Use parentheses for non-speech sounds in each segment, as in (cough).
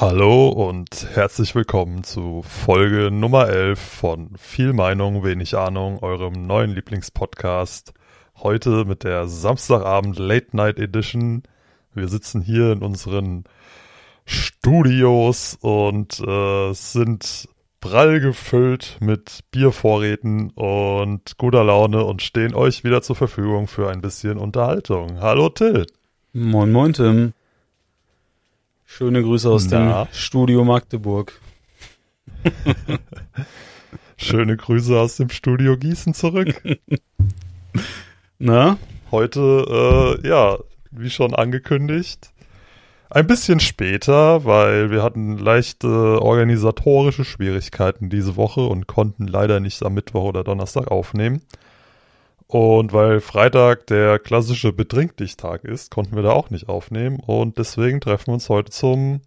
Hallo und herzlich willkommen zu Folge Nummer 11 von Viel Meinung, wenig Ahnung, eurem neuen Lieblingspodcast. Heute mit der Samstagabend Late Night Edition. Wir sitzen hier in unseren Studios und äh, sind prall gefüllt mit Biervorräten und guter Laune und stehen euch wieder zur Verfügung für ein bisschen Unterhaltung. Hallo Till. Moin Moin Tim. Schöne Grüße aus Na? dem Studio Magdeburg. (laughs) Schöne Grüße aus dem Studio Gießen zurück. (laughs) Na? Heute, äh, ja, wie schon angekündigt, ein bisschen später, weil wir hatten leichte organisatorische Schwierigkeiten diese Woche und konnten leider nicht am Mittwoch oder Donnerstag aufnehmen. Und weil Freitag der klassische Betrink-Dich-Tag ist, konnten wir da auch nicht aufnehmen. Und deswegen treffen wir uns heute zum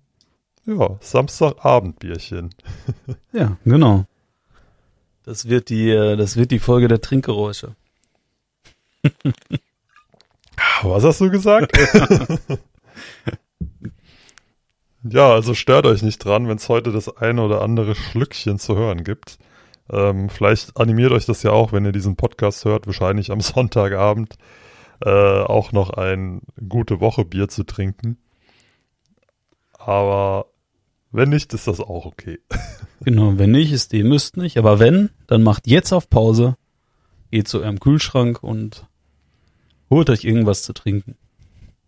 ja, Samstagabendbierchen. (laughs) ja, genau. Das wird die, äh, das wird die Folge der Trinkgeräusche. (laughs) Was hast du gesagt? (laughs) ja, also stört euch nicht dran, wenn es heute das eine oder andere Schlückchen zu hören gibt. Ähm, vielleicht animiert euch das ja auch, wenn ihr diesen Podcast hört, wahrscheinlich am (laughs) Sonntagabend äh, auch noch ein gute Woche Bier zu trinken. Aber wenn nicht, ist das auch okay. (laughs) Genau, wenn nicht, ist die müsst nicht. Aber wenn, dann macht jetzt auf Pause, geht zu eurem Kühlschrank und holt euch irgendwas zu trinken.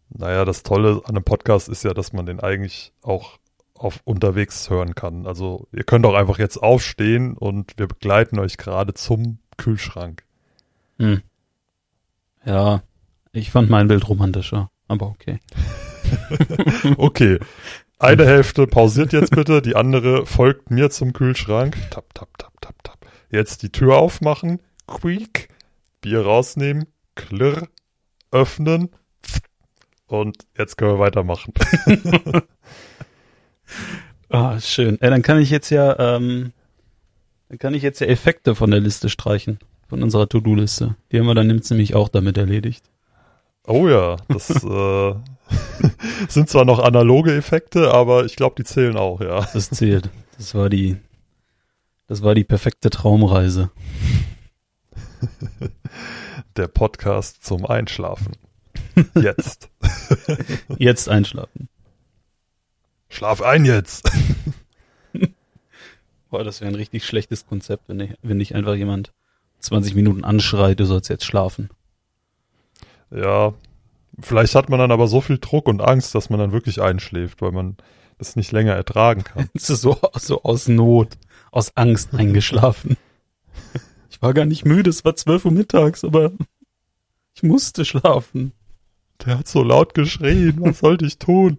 Naja, das Tolle an einem Podcast ist ja, dass man den eigentlich auch auf unterwegs hören kann. Also ihr könnt auch einfach jetzt aufstehen und wir begleiten euch gerade zum Kühlschrank. Hm. Ja, ich fand mein Bild romantischer, aber okay. (laughs) okay. Eine Hälfte pausiert jetzt bitte, die andere folgt mir zum Kühlschrank. Tap, tap, tap, tap, tap. Jetzt die Tür aufmachen. Quiek. Bier rausnehmen. Klirr. Öffnen. Und jetzt können wir weitermachen. (laughs) Ah, schön. Ja, dann kann ich jetzt ja, ähm, dann kann ich jetzt ja Effekte von der Liste streichen, von unserer To-Do-Liste. Die haben wir dann nämlich auch damit erledigt. Oh ja, das (laughs) äh, (laughs) sind zwar noch analoge Effekte, aber ich glaube, die zählen auch, ja. Das zählt. Das war die, das war die perfekte Traumreise. (laughs) Der Podcast zum Einschlafen. Jetzt. Jetzt einschlafen. Schlaf ein jetzt. (laughs) Boah, das wäre ein richtig schlechtes Konzept, wenn, ich, wenn dich einfach jemand 20 Minuten anschreit, du sollst jetzt schlafen. Ja, vielleicht hat man dann aber so viel Druck und Angst, dass man dann wirklich einschläft, weil man das nicht länger ertragen kann. Es (laughs) ist so, so aus Not, aus Angst eingeschlafen. Ich war gar nicht müde, es war 12 Uhr mittags, aber ich musste schlafen. Der hat so laut geschrien, was sollte ich tun?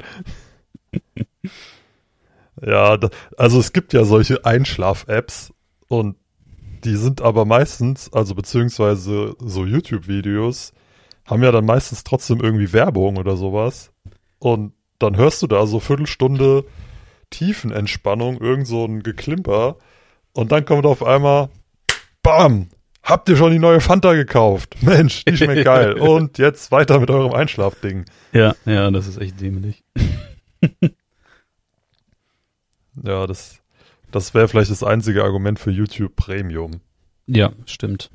(laughs) Ja, da, also es gibt ja solche Einschlaf-Apps und die sind aber meistens, also beziehungsweise so YouTube-Videos, haben ja dann meistens trotzdem irgendwie Werbung oder sowas. Und dann hörst du da so Viertelstunde Tiefenentspannung, irgend so ein Geklimper. Und dann kommt auf einmal, bam, habt ihr schon die neue Fanta gekauft? (laughs) Mensch, die schmeckt geil. (laughs) Und jetzt weiter mit eurem Einschlafding. Ja, ja, das ist echt dämlich. (laughs) ja, das, das wäre vielleicht das einzige Argument für YouTube Premium. Ja, stimmt.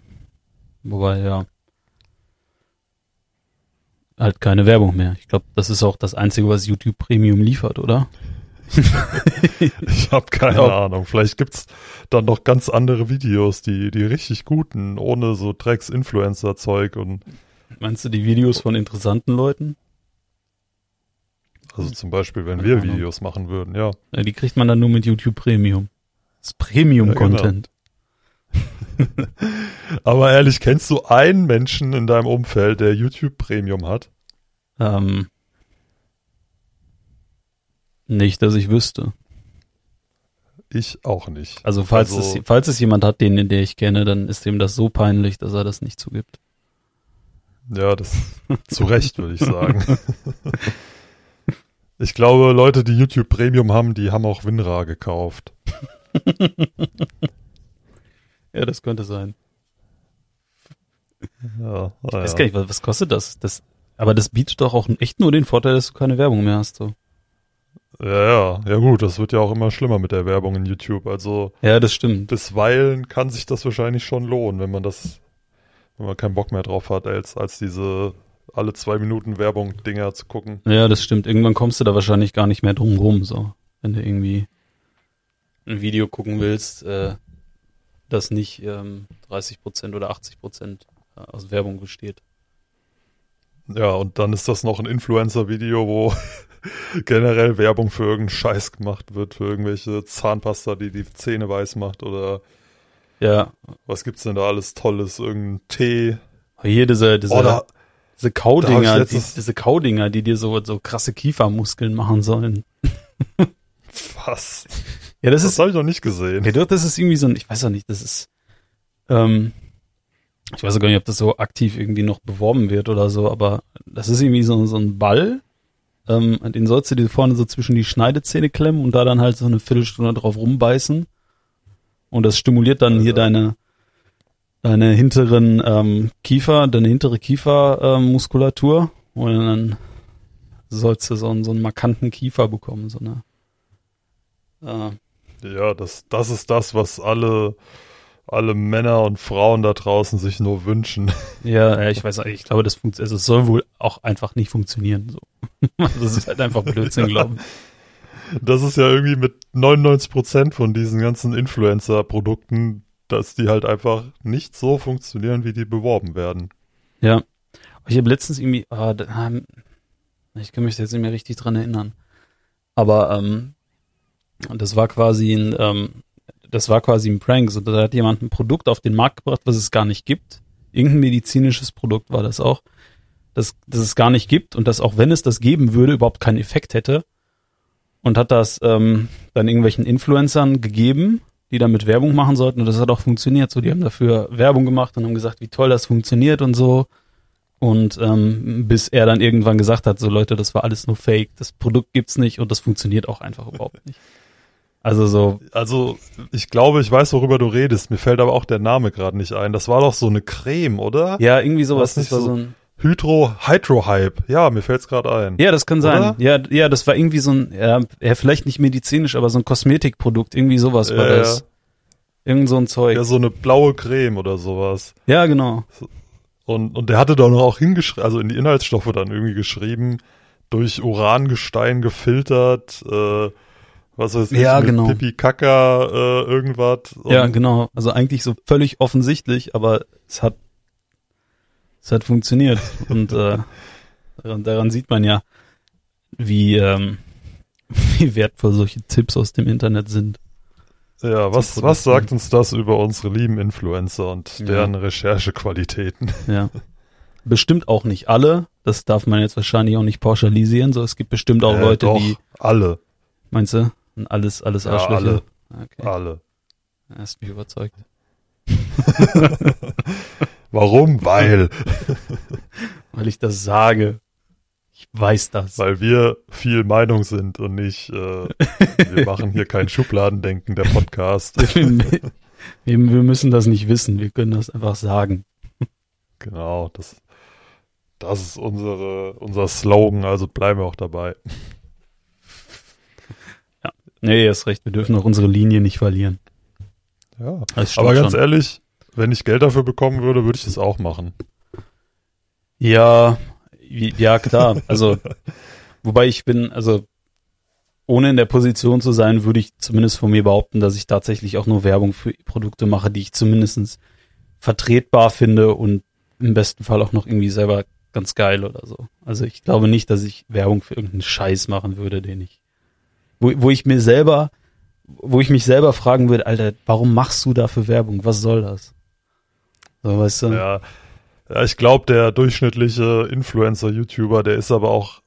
Wobei, ja. Halt keine Werbung mehr. Ich glaube, das ist auch das Einzige, was YouTube Premium liefert, oder? (laughs) ich habe keine ja. Ahnung. Vielleicht gibt's dann noch ganz andere Videos, die, die richtig guten, ohne so Drecks-Influencer-Zeug und. Meinst du die Videos von interessanten Leuten? Also zum Beispiel, wenn wir Videos machen würden, ja. ja. Die kriegt man dann nur mit YouTube Premium. Das ist Premium-Content. Ja, genau. (laughs) Aber ehrlich, kennst du einen Menschen in deinem Umfeld, der YouTube Premium hat? Ähm, nicht, dass ich wüsste. Ich auch nicht. Also falls, also, es, falls es jemand hat, den, den ich kenne, dann ist ihm das so peinlich, dass er das nicht zugibt. Ja, das zu Recht, würde ich sagen. (laughs) Ich glaube, Leute, die YouTube Premium haben, die haben auch WinRAR gekauft. (laughs) ja, das könnte sein. Ja, ich weiß gar nicht, was, was kostet das? das? Aber das bietet doch auch echt nur den Vorteil, dass du keine Werbung mehr hast. So. Ja, ja, ja gut, das wird ja auch immer schlimmer mit der Werbung in YouTube. Also Ja, das stimmt. bisweilen kann sich das wahrscheinlich schon lohnen, wenn man das, wenn man keinen Bock mehr drauf hat, als, als diese alle zwei Minuten Werbung-Dinger zu gucken. Ja, das stimmt. Irgendwann kommst du da wahrscheinlich gar nicht mehr drum rum, so. Wenn du irgendwie ein Video gucken willst, äh, das nicht ähm, 30% oder 80% aus Werbung besteht. Ja, und dann ist das noch ein Influencer-Video, wo (laughs) generell Werbung für irgendeinen Scheiß gemacht wird, für irgendwelche Zahnpasta, die die Zähne weiß macht oder Ja, was gibt's denn da alles Tolles, irgendein Tee. hier diese, diese, Oder diese Kaudinger, die, diese Kaudinger, die dir so, so krasse Kiefermuskeln machen sollen. was? Ja, das Das ist, habe ich noch nicht gesehen. ja, doch, das ist irgendwie so ein, ich weiß auch nicht, das ist, ähm, ich weiß auch gar nicht, ob das so aktiv irgendwie noch beworben wird oder so, aber das ist irgendwie so, so ein Ball, ähm, den sollst du dir vorne so zwischen die Schneidezähne klemmen und da dann halt so eine Viertelstunde drauf rumbeißen. Und das stimuliert dann hier deine, deine hinteren ähm, Kiefer, deine hintere Kiefermuskulatur Muskulatur. und dann sollst du so einen, so einen markanten Kiefer bekommen, so eine äh, Ja, das, das ist das, was alle, alle Männer und Frauen da draußen sich nur wünschen. (laughs) Ja, ja, ich weiß, ich glaube, das funktioniert, also es soll wohl auch einfach nicht funktionieren. So. (laughs) Das ist halt einfach Blödsinn, glaube ich. Das ist ja irgendwie mit 99% von diesen ganzen Influencer-Produkten, dass die halt einfach nicht so funktionieren, wie die beworben werden. Ja. Ich habe letztens irgendwie, ah, da haben- ich kann mich jetzt nicht mehr richtig dran erinnern. Aber ähm, das war quasi ein, ähm, das war quasi ein Prank. So, da hat jemand ein Produkt auf den Markt gebracht, was es gar nicht gibt. Irgendein medizinisches Produkt war das auch, das, das es gar nicht gibt und das auch wenn es das geben würde, überhaupt keinen Effekt hätte. Und hat das ähm, dann irgendwelchen Influencern gegeben, die damit Werbung machen sollten und das hat auch funktioniert. So, die haben dafür Werbung gemacht und haben gesagt, wie toll das funktioniert und so. Und ähm, bis er dann irgendwann gesagt hat, so Leute, das war alles nur Fake, das Produkt gibt's nicht und das funktioniert auch einfach überhaupt nicht. Also so, Also, ich glaube, ich weiß, worüber du redest. Mir fällt aber auch der Name gerade nicht ein. Das war doch so eine Creme, oder? ja, irgendwie sowas. Das war so- so ein, Hydro, Hydro-Hype. Ja, mir fällt's gerade ein. ja, das kann sein. Oder? Ja, ja, das war irgendwie so ein, ja, ja, vielleicht nicht medizinisch, aber so ein Kosmetikprodukt, irgendwie sowas war Ja, das. Irgend so ein Zeug. Ja, so eine blaue Creme oder sowas. Ja, genau. Und, und der hatte doch noch auch hingeschrieben, also in die Inhaltsstoffe dann irgendwie geschrieben, durch Urangestein gefiltert, äh, was weiß ich, Ja, mit genau. Pipi Kaka, äh, irgendwas. Ja, genau. Also eigentlich so völlig offensichtlich, aber es hat, es hat funktioniert. Und äh, daran, daran sieht man ja, wie, ähm, (laughs) wie wertvoll solche Tipps aus dem Internet sind. Ja, was, was sagt uns das über unsere lieben Influencer und Ja. deren Recherchequalitäten? (laughs) Ja. Bestimmt auch nicht alle. Das darf man jetzt wahrscheinlich auch nicht pauschalisieren. So, es gibt bestimmt auch Äh, Leute, doch, die, alle, meinst du, sind alles, alles Ja, Arschlöcher. alle. Okay, alle. hast mich überzeugt. (laughs) Warum? Weil, (laughs) Weil ich das sage. Ich weiß das. weil wir viel Meinung sind und nicht, äh, wir (laughs) machen hier kein Schubladendenken, der Podcast. (laughs) wir, wir müssen das nicht wissen. Wir können das einfach sagen. Genau, das, das ist unsere, unser Slogan, also bleiben wir auch dabei. Nee, hast recht. Wir dürfen auch unsere Linie nicht verlieren. Ja. Aber ganz schon. ehrlich, wenn ich Geld dafür bekommen würde, würde ich das auch machen. Ja, ja, klar. (laughs) Also, wobei ich bin, also, ohne in der Position zu sein, würde ich zumindest von mir behaupten, dass ich tatsächlich auch nur Werbung für Produkte mache, die ich zumindestens vertretbar finde und im besten Fall auch noch irgendwie selber ganz geil oder so. Also ich glaube nicht, dass ich Werbung für irgendeinen Scheiß machen würde, den ich, wo, wo ich mir selber, wo ich mich selber fragen würde, Alter, warum machst du dafür Werbung? Was soll das? So, weißt du? Ja, ja ich glaube, der durchschnittliche Influencer-YouTuber, der ist aber auch,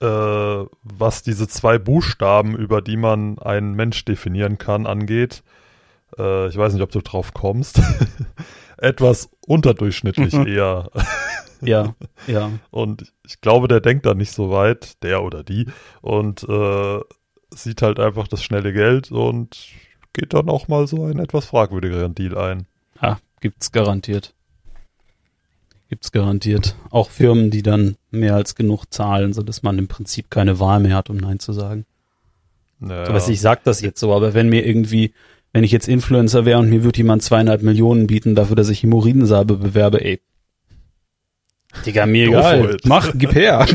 äh, was diese zwei Buchstaben, über die man einen Mensch definieren kann, angeht, äh, ich weiß nicht, ob du drauf kommst, (laughs) etwas unterdurchschnittlich eher. Ja, (laughs) ja. Und ich glaube, der denkt da nicht so weit, der oder die, und äh, sieht halt einfach das schnelle Geld und geht dann auch mal so einen etwas fragwürdigeren Deal ein. Gibt's garantiert. Gibt's garantiert. Auch Firmen, die dann mehr als genug zahlen, so dass man im Prinzip keine Wahl mehr hat, um Nein zu sagen. Naja. So, was ich sag das jetzt so, aber wenn mir irgendwie, wenn ich jetzt Influencer wäre und mir würde jemand zweieinhalb Millionen bieten dafür, dass ich Hämorrhoidensalbe bewerbe, ey. Digga, mir egal. it. Mach, gib her.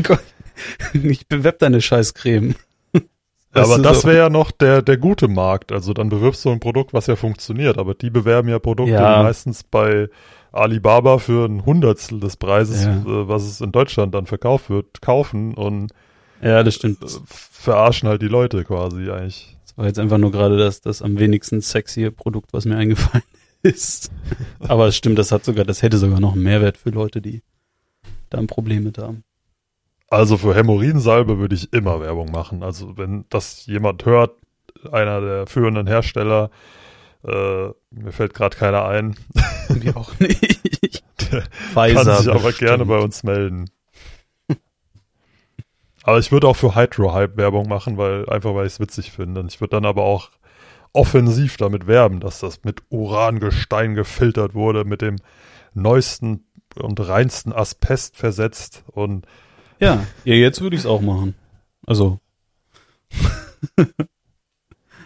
(laughs) ich bewerb deine Scheißcreme. Ja, aber das wäre ja noch der, der gute Markt. Also dann bewirbst du ein Produkt, was ja funktioniert. Aber die bewerben ja Produkte Ja. meistens bei Alibaba für ein Hundertstel des Preises, Ja. äh, was es in Deutschland dann verkauft wird, kaufen und Ja, das stimmt. äh, verarschen halt die Leute quasi eigentlich. Das war jetzt einfach nur gerade das, das am wenigsten sexy Produkt, was mir eingefallen (laughs) ist. Aber es stimmt, das hat sogar, das hätte sogar noch einen Mehrwert für Leute, die da ein Problem mit haben. Also für Hämorrhoidensalbe würde ich immer Werbung machen. Also wenn das jemand hört, einer der führenden Hersteller, äh, mir fällt gerade keiner ein, (laughs) Mir auch nicht. (laughs) der Pfizer kann sich aber bestimmt. gerne bei uns melden. aber ich würde auch für Hydro-Hype Werbung machen, weil einfach weil ich es witzig finde. Und ich würde dann aber auch offensiv damit werben, dass das mit Urangestein gefiltert wurde, mit dem neuesten und reinsten Asbest versetzt und Ja, ja jetzt würde ich es auch machen. Also (laughs)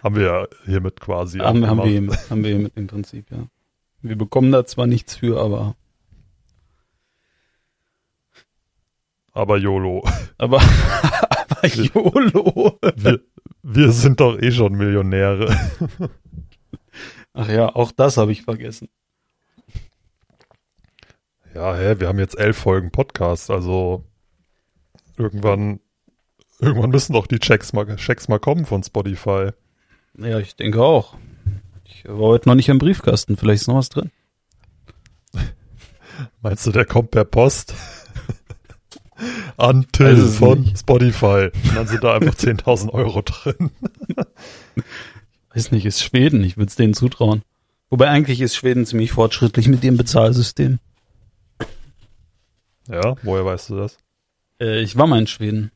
haben wir ja hiermit quasi haben, haben, wir, hiermit- haben wir hiermit im Prinzip, ja. Wir bekommen da zwar nichts für, aber aber YOLO. aber, (laughs) aber YOLO. Wir, wir sind doch eh schon Millionäre. Ach ja, auch das habe ich vergessen. Ja, hä, wir haben jetzt elf Folgen Podcast, also irgendwann, irgendwann müssen doch die Checks mal, Checks mal kommen von Spotify. Ja, ich denke auch. Ich war heute noch nicht im Briefkasten, vielleicht ist noch was drin. (laughs) Meinst du, der kommt per Post? (laughs) An Till es von nicht. Spotify. (laughs) Und dann sind da einfach 10.000 Euro drin. Weiß nicht, ist Schweden, ich würde es denen zutrauen. Wobei eigentlich ist Schweden ziemlich fortschrittlich mit ihrem Bezahlsystem. Ja, woher weißt du das? Äh, ich war mal in Schweden.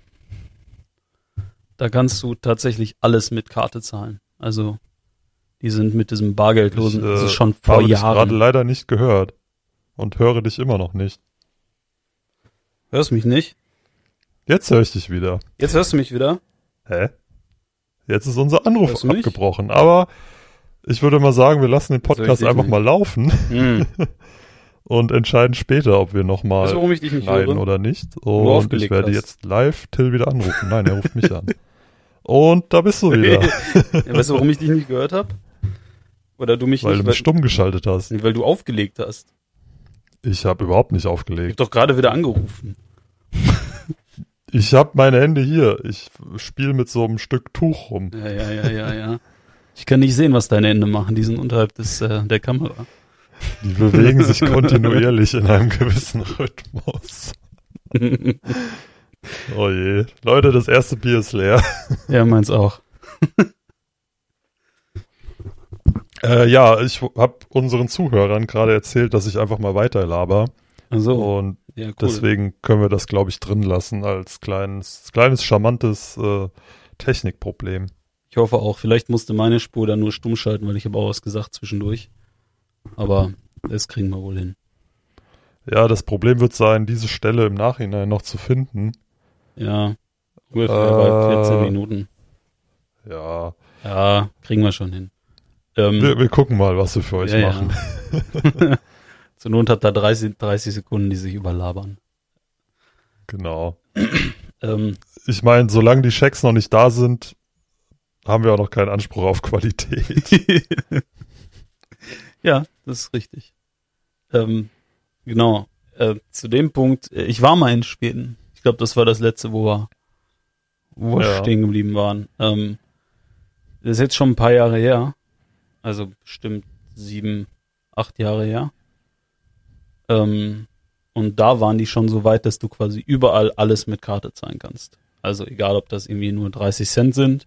Da kannst du tatsächlich alles mit Karte zahlen. Also, die sind mit diesem Bargeldlosen, Ich, äh, das ist schon vor Habe dich gerade Jahren. leider nicht gehört. Und höre dich immer noch nicht. Hörst mich nicht? Jetzt höre ich dich wieder. Jetzt hörst du mich wieder? Hä? Jetzt ist unser Anruf abgebrochen. Aber ich würde mal sagen, wir lassen den ich Podcast einfach nicht. mal laufen Hm. (laughs) und entscheiden später, ob wir du, nochmal ich schneiden oder nicht. du Und ich werde hast. jetzt live Till wieder anrufen. Nein, er ruft mich an. Und da bist du (laughs) wieder, ja, weißt du, warum ich dich nicht gehört habe? Oder du mich weil du nicht, mich stumm geschaltet hast. weil, weil du aufgelegt hast. Ich habe überhaupt nicht Ich aufgelegt. hab doch gerade wieder angerufen. (laughs) Ich habe meine Hände hier. Ich spiele mit so einem Stück Tuch rum. Ja, ja, ja, ja, ja. Ich kann nicht sehen, was deine Hände machen. Die sind unterhalb des, äh, der Kamera. Die bewegen sich kontinuierlich in einem gewissen Rhythmus. (laughs) Oh je. Leute, das erste Bier ist leer. ja, meins auch. (laughs) Äh, ja, ich habe unseren Zuhörern gerade erzählt, dass ich einfach mal weiterlaber. Also, Und ja, cool. deswegen können wir das, glaube ich, drin lassen als kleines, kleines charmantes äh, Technikproblem. Ich hoffe auch. Vielleicht musste meine Spur dann nur stumm schalten, weil ich habe auch was gesagt zwischendurch. Aber das kriegen wir wohl hin. Ja, das Problem wird sein, diese Stelle im Nachhinein noch zu finden. Ja, ungefähr Äh. bei 14 Minuten. Ja, Ja, kriegen wir schon hin. Ähm, wir, wir gucken mal, was wir für euch ja, ja. machen. (laughs) (laughs) Zur Not hat da 30, 30 Sekunden, die sich überlabern. Genau. (clears throat) Ähm, Ich meine, solange die Checks noch nicht da sind, haben wir auch noch keinen Anspruch auf Qualität. (laughs) ja, das ist richtig. Ähm, genau. Äh, zu dem Punkt, äh, ich war mal in Schweden. Ich glaube, das war das letzte, wo wir, wo wir Ja. stehen geblieben waren. Ähm, das ist jetzt schon ein paar Jahre her. Also bestimmt sieben, acht Jahre her. Ähm, und da waren die schon so weit, dass du quasi überall alles mit Karte zahlen kannst. Also egal, ob das irgendwie nur 30 Cent sind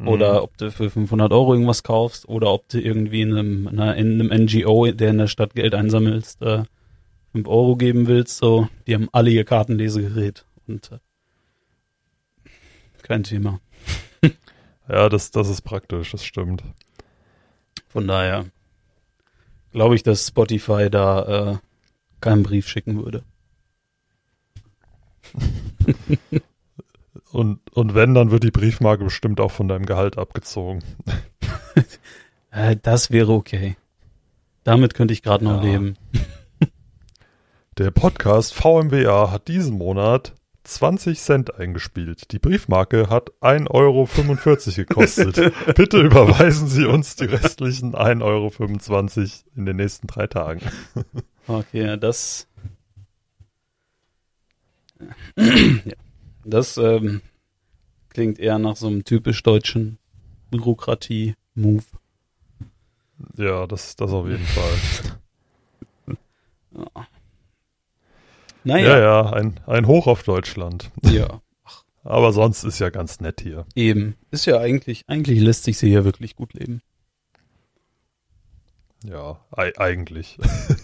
Mhm. oder ob du für 500 Euro irgendwas kaufst oder ob du irgendwie in einem, in einem NGO, der in der Stadt Geld einsammelst, äh, 5 Euro geben willst, so, die haben alle ihr Kartenlesegerät und äh, kein Thema. (laughs) Ja, das, das ist praktisch, das stimmt. Von daher glaube ich, dass Spotify da äh, keinen Brief schicken würde. (laughs) Und, und wenn, dann wird die Briefmarke bestimmt auch von deinem Gehalt abgezogen. (laughs) Äh, das wäre okay. Damit könnte ich gerade noch Ja. leben. (laughs) Der Podcast VMWA hat diesen Monat 20 Cent eingespielt. Die Briefmarke hat 1,45 Euro gekostet. (laughs) Bitte überweisen Sie uns die restlichen 1,25 Euro in den nächsten drei Tagen. Okay, ja, das. (clears throat) ja, das ähm, klingt eher nach so einem typisch deutschen Bürokratie-Move. Ja, das, das auf jeden Fall. Naja, Ja, ja, ein, ein Hoch auf Deutschland. ja. (laughs) Aber sonst ist ja ganz nett hier. Eben. Ist ja eigentlich, eigentlich lässt sich hier wirklich gut leben. Ja, ei- eigentlich.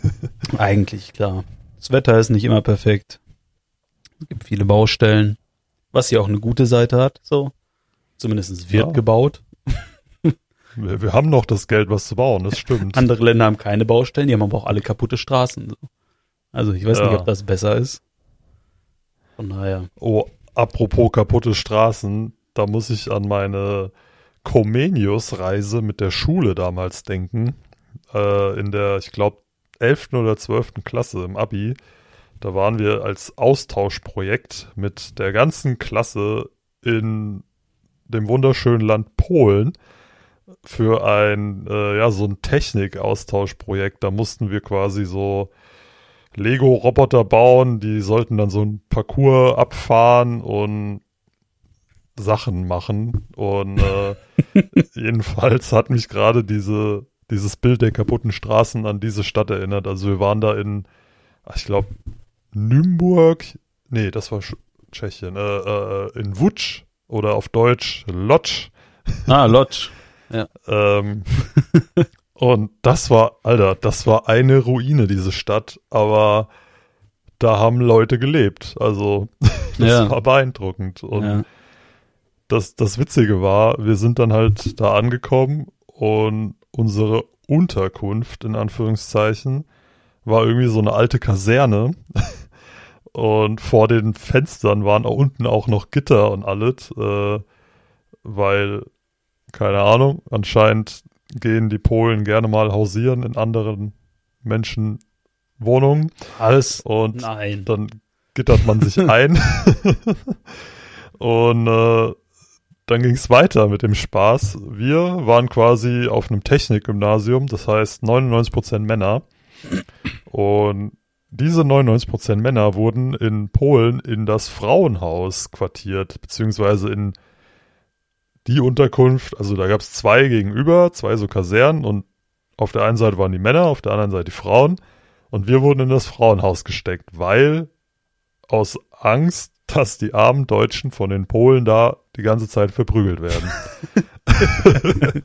(laughs) Eigentlich, klar. Das Wetter ist nicht immer perfekt. Es gibt viele Baustellen. Was ja auch eine gute Seite hat, so. Zumindest wird Ja. gebaut. (laughs) Wir, wir haben noch das Geld, was zu bauen, das stimmt. (laughs) Andere Länder haben keine Baustellen, die haben aber auch alle kaputte Straßen. So. Also ich weiß nicht, Ja. ob das besser ist. Von daher. Oh, apropos kaputte Straßen, da muss ich an meine Comenius-Reise mit der Schule damals denken. Äh, in der, ich glaube, 11. oder 12. Klasse im Abi. Da waren wir als Austauschprojekt mit der ganzen Klasse in dem wunderschönen Land Polen für ein, äh, ja, so ein Technik-Austauschprojekt. Da mussten wir quasi so Lego-Roboter bauen, die sollten dann so ein Parcours abfahren und Sachen machen. Und äh, (laughs) jedenfalls hat mich gerade diese, dieses Bild der kaputten Straßen an diese Stadt erinnert. Also wir waren da in, ich glaube, Nürnberg, nee, das war Sch- Tschechien, äh, äh, in Wutsch oder auf Deutsch Lodz. Ah, Lodge. (laughs) Ähm, und das war, Alter, das war eine Ruine, diese Stadt, aber da haben Leute gelebt. Also, (laughs) das Ja. war beeindruckend. Und Ja. das, das Witzige war, wir sind dann halt da angekommen und unsere Unterkunft, in Anführungszeichen, war irgendwie so eine alte Kaserne. (laughs) Und vor den Fenstern waren auch unten auch noch Gitter und alles, äh, weil, keine Ahnung, anscheinend gehen die Polen gerne mal hausieren in anderen Menschen Wohnungen Alles. und Nein. dann gittert man sich (laughs) ein. und äh, dann ging es weiter mit dem Spaß. Wir waren quasi auf einem Technikgymnasium, das heißt 99% Männer. Und diese 99% Männer wurden in Polen in das Frauenhaus quartiert, beziehungsweise in die Unterkunft, also da gab es zwei gegenüber, zwei so Kasernen und auf der einen Seite waren die Männer, auf der anderen Seite die Frauen. Und wir wurden in das Frauenhaus gesteckt, weil aus Angst, dass die armen Deutschen von den Polen da die ganze Zeit verprügelt werden. (laughs) (laughs)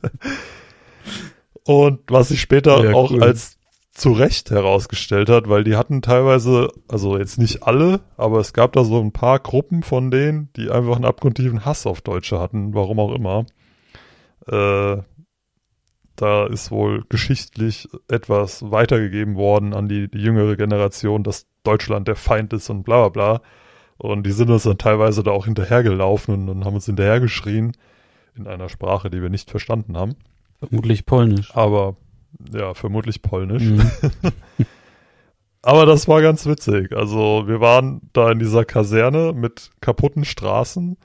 Und was sich später Ja, auch cool. als zu Recht herausgestellt hat, weil die hatten teilweise, also jetzt nicht alle, aber es gab da so ein paar Gruppen von denen, die einfach einen abgrundtiefen Hass auf Deutsche hatten, warum auch immer. Äh, da ist wohl geschichtlich etwas weitergegeben worden an die, die jüngere Generation, dass Deutschland der Feind ist und bla bla bla. Und die sind uns dann teilweise da auch hinterhergelaufen und, und haben uns hinterhergeschrien in einer Sprache, die wir nicht verstanden haben. Vermutlich polnisch. Aber ja, vermutlich polnisch. Mhm. (laughs) (laughs) Aber das war ganz witzig. Also wir waren da in dieser Kaserne mit kaputten Straßen.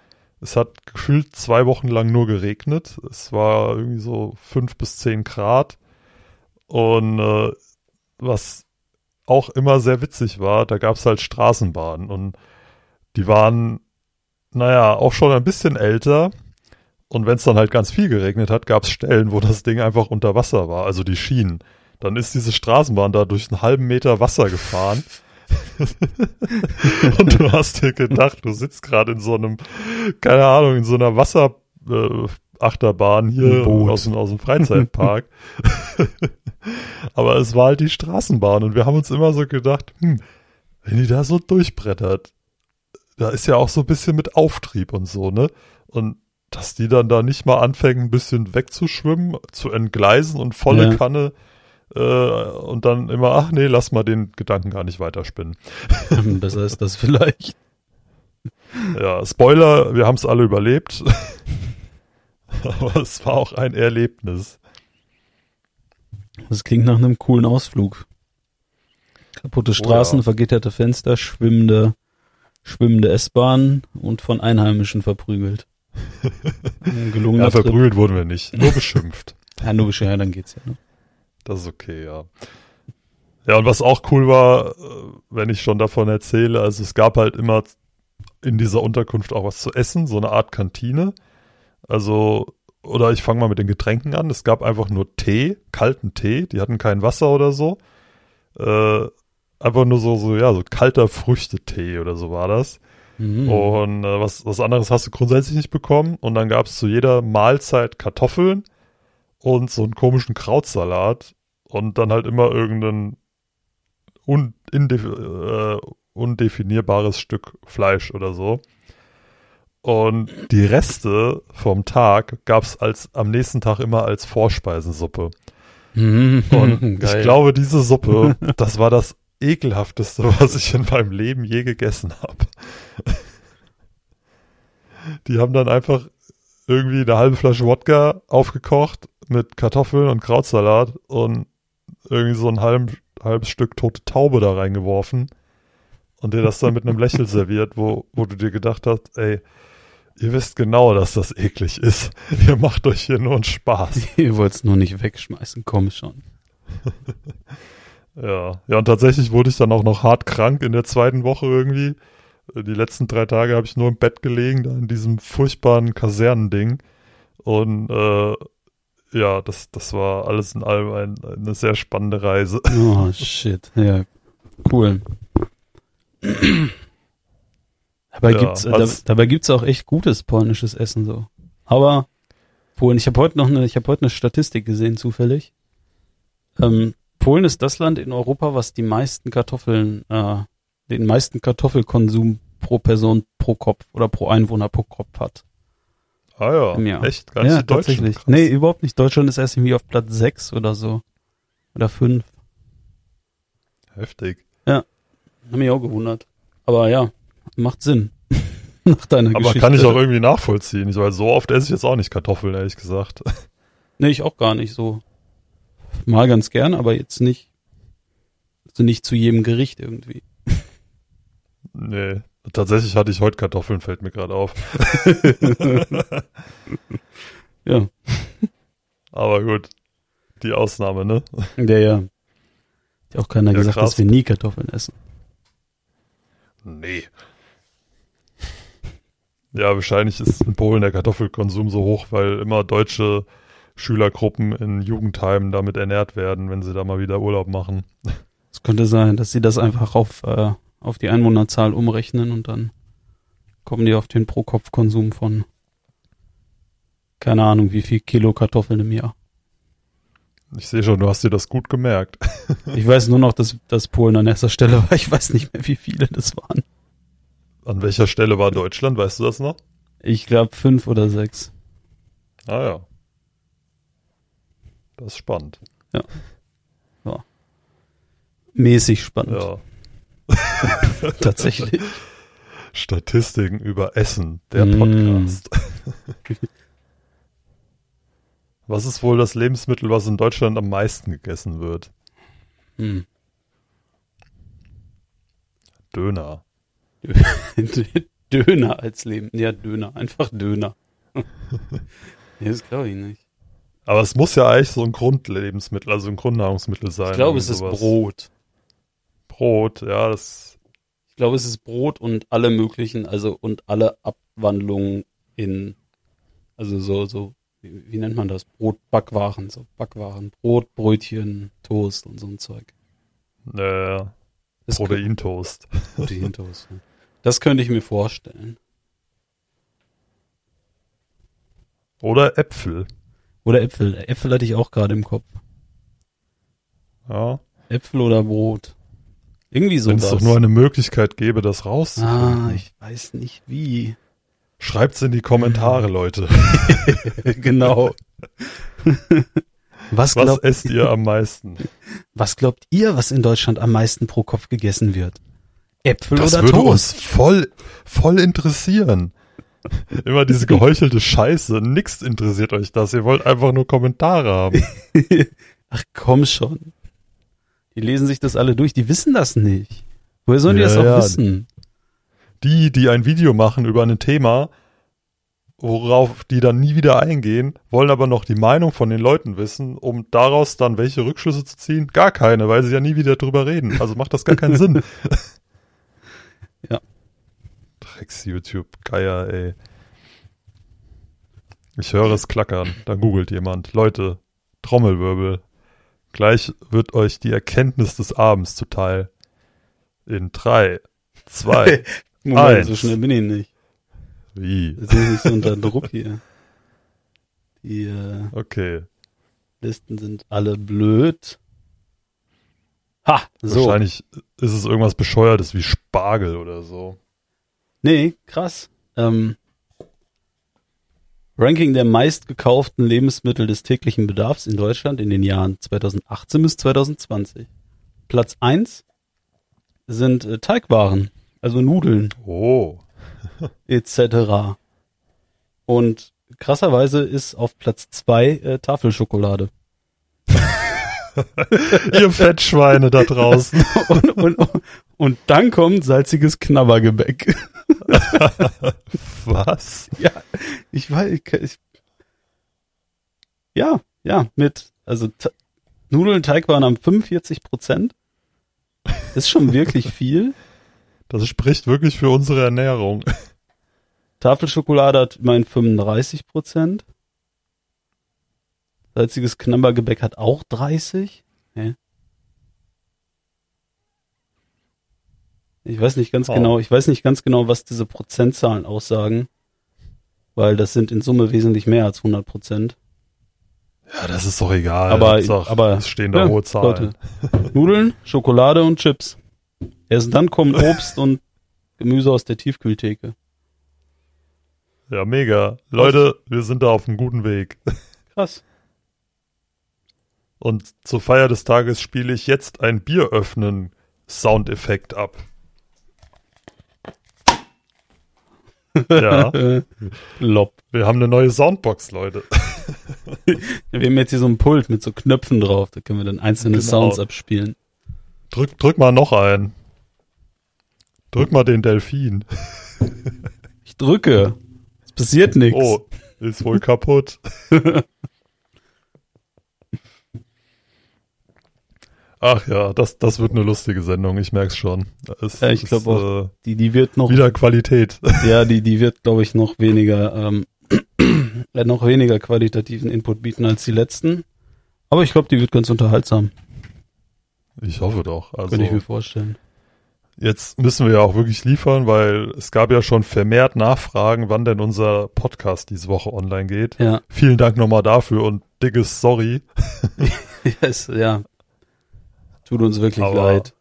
Es hat gefühlt zwei Wochen lang nur geregnet. Es war irgendwie so fünf bis zehn Grad. Und äh, was auch immer sehr witzig war, da gab es halt Straßenbahnen und die waren, naja, auch schon ein bisschen älter. Und wenn es dann halt ganz viel geregnet hat, gab es Stellen, wo das Ding einfach unter Wasser war, also die Schienen. Dann ist diese Straßenbahn da durch einen halben Meter Wasser gefahren. (laughs) und du hast dir gedacht, du sitzt gerade in so einem, keine Ahnung, in so einer Wasserachterbahn äh, hier aus dem, aus dem Freizeitpark. (laughs) Aber es war halt die Straßenbahn und wir haben uns immer so gedacht, hm, wenn die da so durchbrettert, da ist ja auch so ein bisschen mit Auftrieb und so, ne? Und dass die dann da nicht mal anfängt, ein bisschen wegzuschwimmen, zu entgleisen und volle Ja. Kanne äh, und dann immer, ach nee, lass mal den Gedanken gar nicht weiterspinnen. (laughs) Besser ist das vielleicht. (laughs) Ja, Spoiler, wir haben es alle überlebt. (laughs) Aber es war auch ein Erlebnis. Das klingt nach einem coolen Ausflug. Kaputte Straßen, ja. vergitterte Fenster, schwimmende, schwimmende S-Bahn und von Einheimischen verprügelt. Ein gelungener Ja, verprügelt wurden wir nicht, nur beschimpft. (laughs) Ja, nur ja, dann geht's ja. Ne? Das ist okay, ja. Ja, und was auch cool war, äh, wenn ich schon davon erzähle, also es gab halt immer in dieser Unterkunft auch was zu essen, so eine Art Kantine. Also, oder ich fange mal mit den Getränken an. Es gab einfach nur Tee, kalten Tee, die hatten kein Wasser oder so. Äh, einfach nur so, so, ja, so kalter Früchtetee oder so war das. Mhm. Und äh, was, was anderes hast du grundsätzlich nicht bekommen. Und dann gab es zu jeder Mahlzeit Kartoffeln und so einen komischen Krautsalat und dann halt immer irgendein un, indef, äh, undefinierbares Stück Fleisch oder so. Und die Reste vom Tag gab es als am nächsten Tag immer als Vorspeisensuppe. Mhm. Und (laughs) Geil. ich glaube, diese Suppe, (laughs) das war das ekelhafteste, was ich in meinem Leben je gegessen habe. Die haben dann einfach irgendwie eine halbe Flasche Wodka aufgekocht mit Kartoffeln und Krautsalat und irgendwie so ein halb, halbes Stück tote Taube da reingeworfen und dir das dann mit einem Lächeln serviert, wo, wo du dir gedacht hast, ey, ihr wisst genau, dass das eklig ist. Ihr macht euch hier nur einen Spaß. (laughs) Ihr wollt es nur nicht wegschmeißen, komm schon. (laughs) Ja, ja, und tatsächlich wurde ich dann auch noch hart krank in der zweiten Woche irgendwie. Die letzten drei Tage habe ich nur im Bett gelegen, da in diesem furchtbaren Kasernending. Und äh, ja, das, das war alles in allem ein, eine sehr spannende Reise. (laughs) Oh, shit. Ja, cool. Dabei Ja, gibt's, äh, was- da, dabei gibt's auch echt gutes polnisches Essen so. Aber Polen, ich habe heute noch eine, ich habe heute eine Statistik gesehen zufällig. Ähm, Polen ist das Land in Europa, was die meisten Kartoffeln, äh, den meisten Kartoffelkonsum pro Person pro Kopf oder pro Einwohner pro Kopf hat. Ah ja, Im Jahr. echt? Nicht ja, tatsächlich. Krass. Nee, überhaupt nicht. Deutschland ist erst irgendwie auf Platz 6 oder so. Oder 5. Heftig. Hab mich auch gewundert. Aber ja, macht Sinn. (laughs) Nach deiner Aber Geschichte. kann ich auch irgendwie nachvollziehen. Ich, weil so oft esse ich jetzt auch nicht Kartoffeln, ehrlich gesagt. Nee, ich auch gar nicht so. Mal ganz gern, aber jetzt nicht. Also nicht zu jedem Gericht irgendwie. Nee. Tatsächlich hatte ich heute Kartoffeln, fällt mir gerade auf. (laughs) Ja, Aber gut. Die Ausnahme, ne? der ja. Hat auch keiner Ja, gesagt, krass. dass wir nie Kartoffeln essen. Nee. Ja, wahrscheinlich ist in Polen der Kartoffelkonsum so hoch, weil immer deutsche Schülergruppen in Jugendheimen damit ernährt werden, wenn sie da mal wieder Urlaub machen. Es könnte sein, dass sie das einfach auf, äh, auf die Einwohnerzahl umrechnen und dann kommen die auf den Pro-Kopf-Konsum von keine Ahnung, wie viel Kilo Kartoffeln im Jahr. Ich sehe schon, du hast dir das gut gemerkt. (laughs) Ich weiß nur noch, dass, dass Polen an erster Stelle war. Ich weiß nicht mehr, wie viele das waren. An welcher Stelle war Deutschland, weißt du das noch? Ich glaube fünf oder sechs. Ah ja. Das ist spannend. Mäßig spannend. Ja. (laughs) Tatsächlich. Statistiken über Essen, der Mm. Podcast. (laughs) Was ist wohl das Lebensmittel, was in Deutschland am meisten gegessen wird? Hm. Döner. (laughs) Döner als Leben. Ja, Döner. Einfach Döner. nee, das glaube ich nicht. Aber es muss ja eigentlich so ein Grundlebensmittel, also ein Grundnahrungsmittel sein. Ich glaube, es irgendwie ist sowas. Brot. Brot, ja, das. Ich glaube, es ist Brot und alle möglichen, also und alle Abwandlungen in, also so, so, wie, wie nennt man das? Brot, Backwaren, so Backwaren. Brot, Brötchen, Toast und so ein Zeug. Äh, Das Proteintoast. Proteintoast. ja. Das könnte ich mir vorstellen. Oder Äpfel. Oder Äpfel. Äpfel hatte ich auch gerade im Kopf. Ja. Äpfel oder Brot. Irgendwie Wenn es doch nur eine Möglichkeit gäbe, das rauszufinden. ah, ich weiß nicht wie. Schreibt's in die Kommentare, Leute. (laughs) genau. (laughs) was, Was glaubt, esst ihr am meisten? (laughs) was glaubt ihr, was in Deutschland am meisten pro Kopf gegessen wird? Äpfel Das oder würde Toast? uns voll, voll interessieren. Immer diese geheuchelte Scheiße. Nix interessiert euch das. Ihr wollt einfach nur Kommentare haben. (laughs) Ach komm schon. Die lesen sich das alle durch, die wissen das nicht. Woher sollen die Ja, das auch ja. wissen? Die, die ein Video machen über ein Thema, worauf die dann nie wieder eingehen, wollen aber noch die Meinung von den Leuten wissen, um daraus dann welche Rückschlüsse zu ziehen? Gar keine, weil sie ja nie wieder drüber reden. Also macht das gar keinen (laughs) Sinn. Drecks-YouTube-Geier, ey. Ich höre es klackern. Da googelt jemand. Leute, Trommelwirbel. Gleich wird euch die Erkenntnis des Abends zuteil. In drei, zwei, (laughs) Moment, Eins. so schnell bin ich nicht. wie? Jetzt bin ich nicht so unter Druck hier. Die äh, Okay. Listen sind alle blöd. Ha, so. Wahrscheinlich ist es irgendwas Bescheuertes wie Spargel oder so. Nee, krass. Ähm, Ranking der meistgekauften Lebensmittel des täglichen Bedarfs in Deutschland in den Jahren 2018 bis 2020. Platz 1 sind äh, Teigwaren, also Nudeln Oh. (laughs) etc. Und krasserweise ist auf Platz 2 äh, Tafelschokolade. (laughs) Ihr Fettschweine da draußen. (laughs) Und, und, und dann kommt salziges Knabbergebäck. (laughs) Was? Ja, ich weiß, ich, ich, ja, ja, mit, also Nudeln, Teigwaren haben 45 Prozent. Ist schon wirklich viel. Das spricht wirklich für unsere Ernährung. Tafelschokolade hat immerhin 35 Prozent. Salziges Knabbergebäck hat auch 30. Hä? Ich weiß nicht ganz Oh. genau, ich weiß nicht ganz genau, was diese Prozentzahlen aussagen. Weil das sind in Summe wesentlich mehr als 100 Prozent. Ja, das ist doch egal. Aber- Hauptsache, aber- es stehen da Ja, hohe Zahlen. Leute. Nudeln, Schokolade und Chips. Erst dann kommen Obst und Gemüse aus der Tiefkühltheke. Ja, mega. Leute, wir sind da auf einem guten Weg. Krass. Und zur Feier des Tages spiele ich jetzt ein Bier öffnen Soundeffekt ab. Ja, (laughs) Lob. wir haben eine neue Soundbox, Leute. Wir haben jetzt hier so ein Pult mit so Knöpfen drauf, da können wir dann einzelne Genau. Sounds abspielen. Drück, drück mal noch ein. Drück mal den Delfin. Ich drücke. Es passiert nichts. Oh, ist wohl kaputt. (laughs) Ach ja, das, das wird eine lustige Sendung, ich merk's schon. Es Ja, ich ist, glaub auch. Äh, Die, die wird noch, wieder Qualität. (laughs) ja, die, die wird, glaube ich, noch weniger, ähm, (clears throat) äh, noch weniger qualitativen Input bieten als die letzten. Aber ich glaube, die wird ganz unterhaltsam. Ich hoffe doch. Also Könnte ich mir vorstellen. jetzt müssen wir ja auch wirklich liefern, weil es gab ja schon vermehrt Nachfragen, wann denn unser Podcast diese Woche online geht. Ja, Vielen Dank nochmal dafür und dickes Sorry. (laughs) (laughs) yes, ja. Tut uns wirklich Aber leid.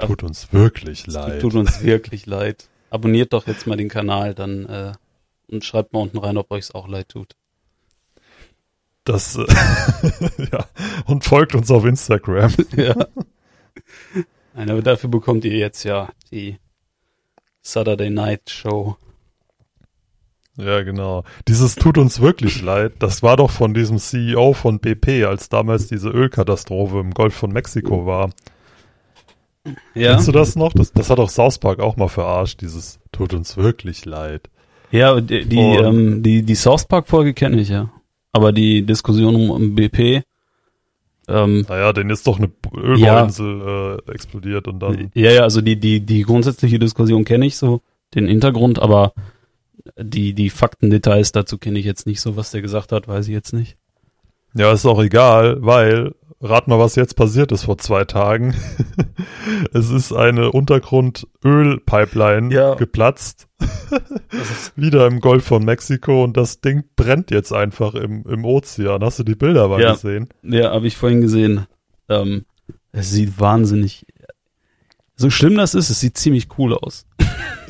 Tut uns wirklich Es leid. Tut uns wirklich leid. Abonniert doch jetzt mal den Kanal dann äh, und schreibt mal unten rein, ob euch es auch leid tut. Das, äh, (laughs) ja, und folgt uns auf Instagram. (laughs) ja. Nein, aber dafür bekommt ihr jetzt ja die Saturday Night Show. Ja, genau. Dieses tut uns wirklich leid. Das war doch von diesem CEO von BP, als damals diese Ölkatastrophe im Golf von Mexiko war. Ja, Kennst du das noch? Das, das hat auch South Park auch mal verarscht, dieses tut uns wirklich leid. ja die, die, Und- ähm, die, die South Park Folge kenne ich ja. Aber die Diskussion um, BP, ähm, Naja, denn ist doch eine Ölbohrinsel äh, explodiert und dann. ja, ja, also die, die, die grundsätzliche Diskussion kenne ich so, den Hintergrund, aber die, die Faktendetails dazu kenne ich jetzt nicht so, was der gesagt hat, weiß ich jetzt nicht. Ja, ist auch egal, weil, rat mal, was jetzt passiert ist vor zwei Tagen. (laughs) es ist eine Untergrund-Öl-Pipeline Ja. geplatzt. (laughs) Wieder im Golf von Mexiko und das Ding brennt jetzt einfach im, im Ozean. Hast du die Bilder mal Ja. gesehen? Ja, habe ich vorhin gesehen. Ähm, es sieht wahnsinnig. So schlimm das ist, es sieht ziemlich cool aus.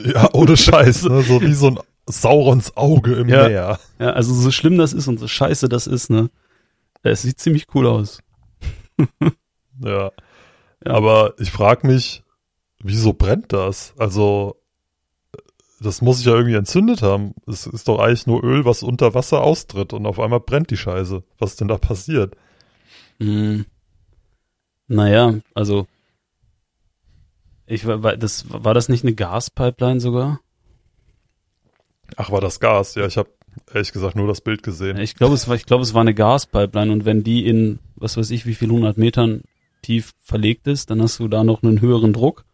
Ja, ohne (laughs) Scheiß. Ne? So wie so ein Saurons Auge im Ja. Meer. Ja, also so schlimm das ist und so scheiße das ist, ne? Es sieht ziemlich cool aus. (laughs) Ja. Ja. Aber ich frage mich, wieso brennt das? Also, das muss sich ja irgendwie entzündet haben. Es ist doch eigentlich nur Öl, was unter Wasser austritt und auf einmal brennt die Scheiße. Was ist denn da passiert? Hm. Naja, also ich war, das war das nicht eine Gaspipeline sogar? Ach, war das Gas? Ja, ich habe ehrlich gesagt nur das Bild gesehen. Ich glaube, es war, ich glaube, es war eine Gaspipeline und wenn die in was weiß ich wie viel hundert Metern tief verlegt ist, dann hast du da noch einen höheren Druck.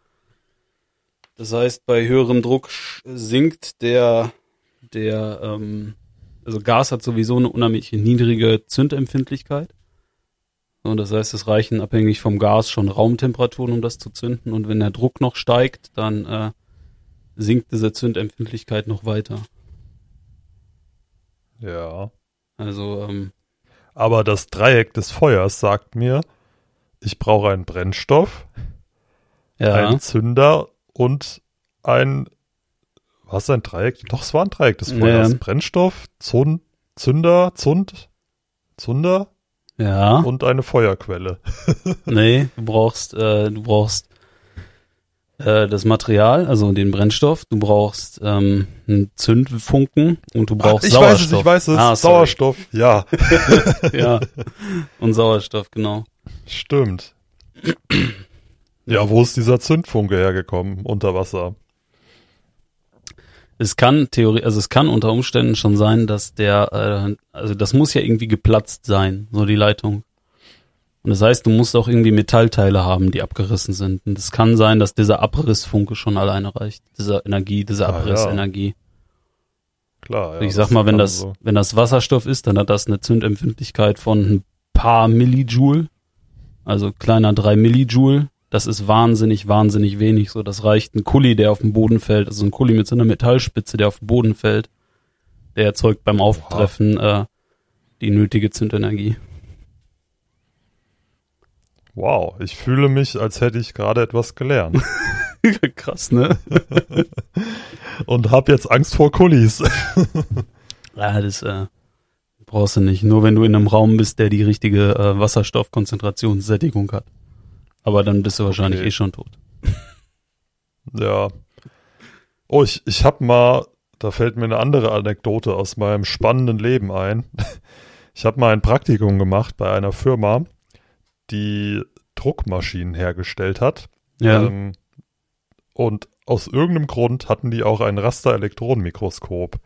Das heißt, bei höherem Druck sinkt der der ähm, also Gas hat sowieso eine unheimlich niedrige Zündempfindlichkeit. Und das heißt, es reichen abhängig vom Gas schon Raumtemperaturen, um das zu zünden. Und wenn der Druck noch steigt, dann äh, sinkt diese Zündempfindlichkeit noch weiter. Ja. Also, ähm, Aber das Dreieck des Feuers sagt mir, ich brauche einen Brennstoff, ja. einen Zünder und ein, was ein Dreieck? Doch, es war ein Dreieck des Feuers. Ja. Brennstoff, Zund, Zünder, Zund, Zunder Ja. und eine Feuerquelle. (laughs) Nee, du brauchst, äh, du brauchst äh, das Material, also den Brennstoff, du brauchst ähm, einen Zündfunken und du brauchst Ach, ich Sauerstoff. weiß es, ich weiß es. Ah. Sauerstoff, ja, (laughs) ja. Und Sauerstoff, genau. stimmt. Ja, wo ist dieser Zündfunke hergekommen unter Wasser? Es kann Theorie, also es kann unter Umständen schon sein, dass der, äh, also das muss ja irgendwie geplatzt sein, so die Leitung. Und das heißt, du musst auch irgendwie Metallteile haben, die abgerissen sind. Und es kann sein, dass dieser Abrissfunke schon alleine reicht. Diese Energie, diese Ah, ja. Abrissenergie. Klar, ja. ich sag mal, wenn das, so. wenn das Wasserstoff ist, dann hat das eine Zündempfindlichkeit von ein paar Millijoule. Also kleiner drei Millijoule. Das ist wahnsinnig, wahnsinnig wenig. So, das reicht ein Kuli, der auf dem Boden fällt, also ein Kuli mit so einer Metallspitze, der auf den Boden fällt. Der erzeugt beim Auftreffen äh, die nötige Zündenergie. Wow, ich fühle mich, als hätte ich gerade etwas gelernt. (laughs) Krass, ne? (laughs) und habe jetzt Angst vor Kulis. (laughs) Ja, das äh, brauchst du nicht. Nur wenn du in einem Raum bist, der die richtige äh, Wasserstoffkonzentrationssättigung hat. Aber dann bist du wahrscheinlich Okay. eh schon tot. ja. Oh, ich, ich habe mal, da fällt mir eine andere Anekdote aus meinem spannenden Leben ein. Ich habe mal ein Praktikum gemacht bei einer Firma, die Druckmaschinen hergestellt hat. Ja. Ähm, und aus irgendeinem Grund hatten die auch ein Raster-Elektronenmikroskop.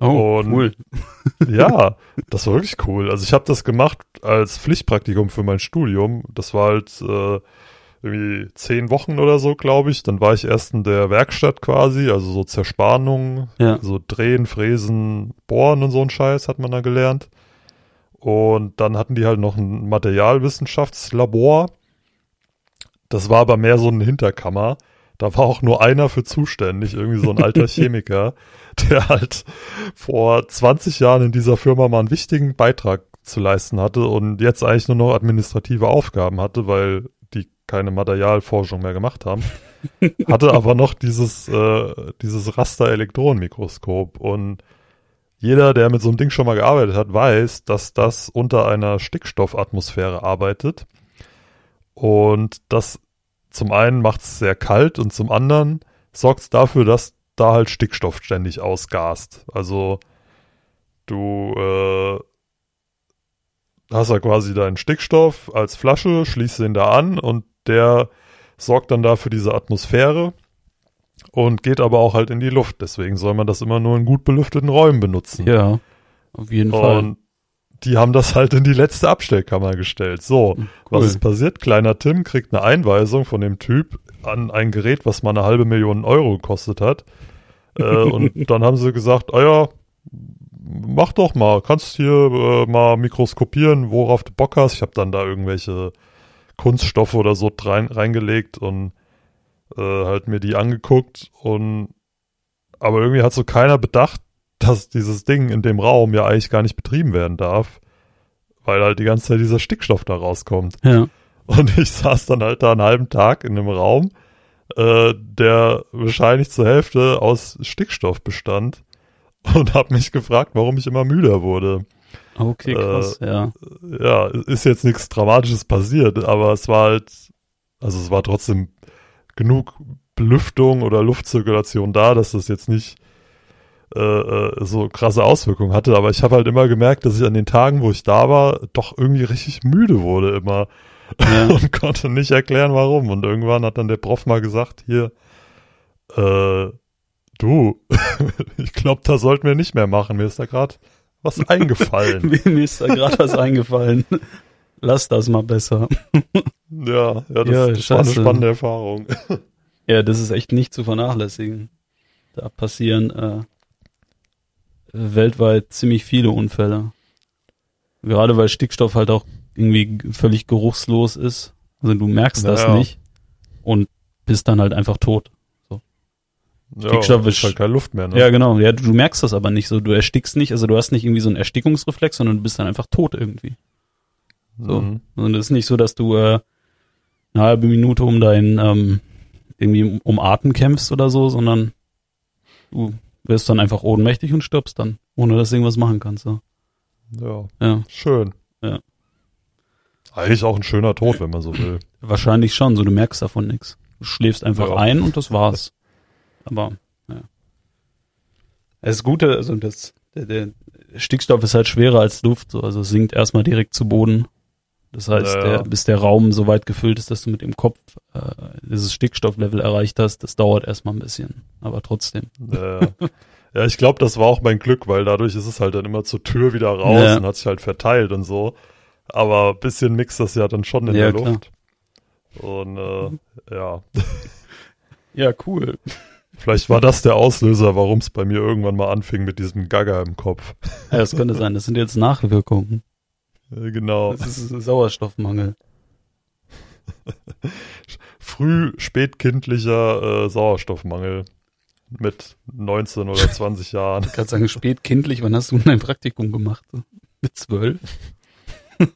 oh, und- cool. (laughs) Ja, das war wirklich cool. Also ich habe das gemacht als Pflichtpraktikum für mein Studium. Das war halt äh, irgendwie zehn Wochen oder so, glaube ich. Dann war ich erst in der Werkstatt quasi, also so Zerspannung, Ja. so drehen, fräsen, bohren und so ein Scheiß hat man da gelernt. Und dann hatten die halt noch ein Materialwissenschaftslabor. Das war aber mehr so eine Hinterkammer. Da war auch nur einer für zuständig, irgendwie so ein alter (laughs) Chemiker, der halt vor 20 Jahren in dieser Firma mal einen wichtigen Beitrag zu leisten hatte und jetzt eigentlich nur noch administrative Aufgaben hatte, weil die keine Materialforschung mehr gemacht haben. (laughs) hatte aber noch dieses, äh, dieses Raster-Elektronenmikroskop und jeder, der mit so einem Ding schon mal gearbeitet hat, weiß, dass das unter einer Stickstoffatmosphäre arbeitet. Und das zum einen macht es sehr kalt und zum anderen sorgt es dafür, dass da halt Stickstoff ständig ausgast. Also du äh, hast ja quasi deinen Stickstoff als Flasche, schließt den da an und der sorgt dann da für diese Atmosphäre und geht aber auch halt in die Luft. Deswegen soll man das immer nur in gut belüfteten Räumen benutzen. Ja, auf jeden Fall. Und die haben das halt in die letzte Abstellkammer gestellt. So, was ist passiert? Kleiner Tim kriegt eine Einweisung von dem Typ an ein Gerät, was mal eine halbe Million Euro gekostet hat. äh, (laughs) und dann haben sie gesagt, ah ja, mach doch mal, kannst hier äh, mal mikroskopieren, worauf du Bock hast. Ich habe dann da irgendwelche Kunststoffe oder so rein, reingelegt und äh, halt mir die angeguckt und aber irgendwie hat so keiner bedacht, dass dieses Ding in dem Raum ja eigentlich gar nicht betrieben werden darf, weil halt die ganze Zeit dieser Stickstoff da rauskommt. ja. Und (laughs) ich saß dann halt da einen halben Tag in einem Raum, äh, der wahrscheinlich zur Hälfte aus Stickstoff bestand und habe mich gefragt, warum ich immer müder wurde. Okay, krass, ja. Ja, ist jetzt nichts Dramatisches passiert, aber es war halt, also es war trotzdem genug Belüftung oder Luftzirkulation da, dass das jetzt nicht äh, äh, so krasse Auswirkungen hatte. Aber ich habe halt immer gemerkt, dass ich an den Tagen, wo ich da war, doch irgendwie richtig müde wurde immer ja. (laughs) und konnte nicht erklären, warum. Und irgendwann hat dann der Prof mal gesagt, hier, äh, du, (laughs) ich glaube, da sollten wir nicht mehr machen. Mir ist da gerade was (laughs) eingefallen. Mir ist da gerade was eingefallen. Lass das mal besser. Ja, ja, das, ja, das war eine spannende Erfahrung. ja, das ist echt nicht zu vernachlässigen. Da passieren äh, weltweit ziemlich viele Unfälle. Gerade weil Stickstoff halt auch irgendwie völlig geruchslos ist. Also du merkst das ja. nicht und bist dann halt einfach tot. So. Ja, Stickstoff ist halt keine Luft mehr. Ne? Ja, genau. Ja, du, du, merkst das aber nicht so. Du erstickst nicht. Also du hast nicht irgendwie so einen Erstickungsreflex, sondern du bist dann einfach tot irgendwie. So. Mhm. Und es ist nicht so, dass du äh, eine halbe Minute um dein ähm, irgendwie um Atem kämpfst oder so, sondern du wirst dann einfach ohnmächtig und stirbst dann, ohne dass du irgendwas machen kannst. So. Ja. ja. Schön. Ja. Eigentlich auch ein schöner Tod, wenn man so will. Wahrscheinlich schon, so du merkst davon nichts. Du schläfst einfach ja. ein und das war's. Aber, ja. Das Gute, also das, der, der Stickstoff ist halt schwerer als Luft, so, also sinkt erstmal direkt zu Boden. Das heißt, ja, der, bis der Raum so weit gefüllt ist, dass du mit dem Kopf äh, dieses Stickstofflevel erreicht hast, das dauert erstmal ein bisschen. Aber trotzdem. Ja, ja ich glaube, das war auch mein Glück, weil dadurch ist es halt dann immer zur Tür wieder raus ja. und hat sich halt verteilt und so. Aber ein bisschen mixt das ja dann schon in der Luft. Und äh, ja. (laughs) Ja, cool. Vielleicht war das der Auslöser, warum es bei mir irgendwann mal anfing mit diesem Gaga im Kopf. Ja, das könnte sein. Das sind jetzt Nachwirkungen. Genau. Das ist Sauerstoffmangel. (laughs) Früh spätkindlicher äh, Sauerstoffmangel mit 19 oder 20 (laughs) Jahren. Ich kann sagen, spätkindlich, wann hast du dein Praktikum gemacht? Mit zwölf? (laughs)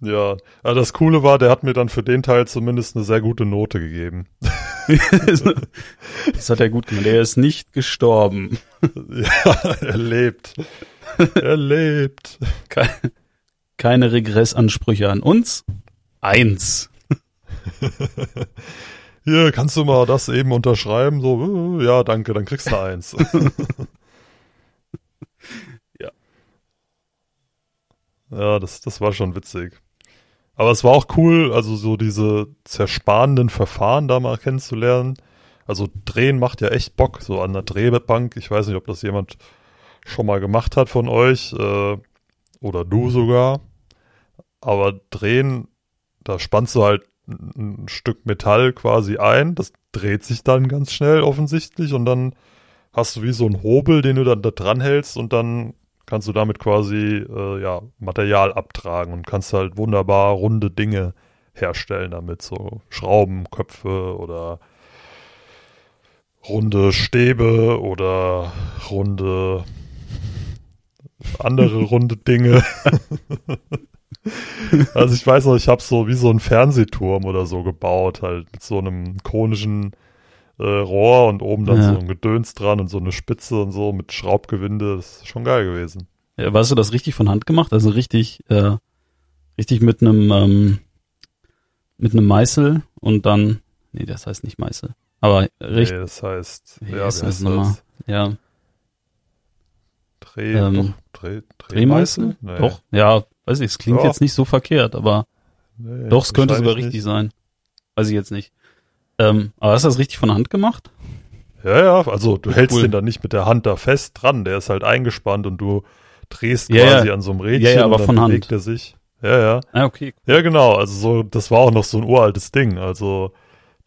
ja, aber das Coole war, der hat mir dann für den Teil zumindest eine sehr gute Note gegeben. das hat er gut gemacht. Er ist nicht gestorben. ja, er lebt. (laughs) Er lebt. Keine, keine Regressansprüche an uns. Eins. (laughs) Hier, kannst du mal das eben unterschreiben? So, äh, ja, danke, dann kriegst du eins. (laughs) ja. Ja, das, das war schon witzig. Aber es war auch cool, also so diese zersparenden Verfahren da mal kennenzulernen. Also drehen macht ja echt Bock, so an der Drehbank. Ich weiß nicht, ob das jemand schon mal gemacht hat von euch äh, oder du sogar. Aber drehen, da spannst du halt ein Stück Metall quasi ein, das dreht sich dann ganz schnell offensichtlich und dann hast du wie so einen Hobel, den du dann da dran hältst und dann kannst du damit quasi äh, ja, Material abtragen und kannst halt wunderbar runde Dinge herstellen damit, so Schraubenköpfe oder runde Stäbe oder runde andere runde Dinge. (laughs) also ich weiß noch, ich habe so wie so einen Fernsehturm oder so gebaut, halt mit so einem konischen äh, Rohr und oben dann ja. so ein Gedöns dran und so eine Spitze und so mit Schraubgewinde. Das ist schon geil gewesen. Ja, warst du das richtig von Hand gemacht? Also richtig, äh, richtig mit einem ähm, mit einem Meißel und dann, nee, das heißt nicht Meißel, aber richtig. Nee, das heißt, wie ja, heißt das nochmal? Ja. Dreh, ähm, doch, Dreh, Drehmeißel? Nee. Doch, ja, weiß ich, es klingt ja. jetzt nicht so verkehrt, aber nee, doch, es könnte sogar richtig nicht. sein. Weiß ich jetzt nicht. Ähm, aber hast du das richtig von Hand gemacht? Ja, ja, also du hältst cool. den dann nicht mit der Hand da fest dran, der ist halt eingespannt und du drehst ja, quasi ja. an so einem Rädchen ja, ja, aber und dann von bewegt Hand. er sich. Ja, ja. Ah, okay. Ja, genau, also so, das war auch noch so ein uraltes Ding, also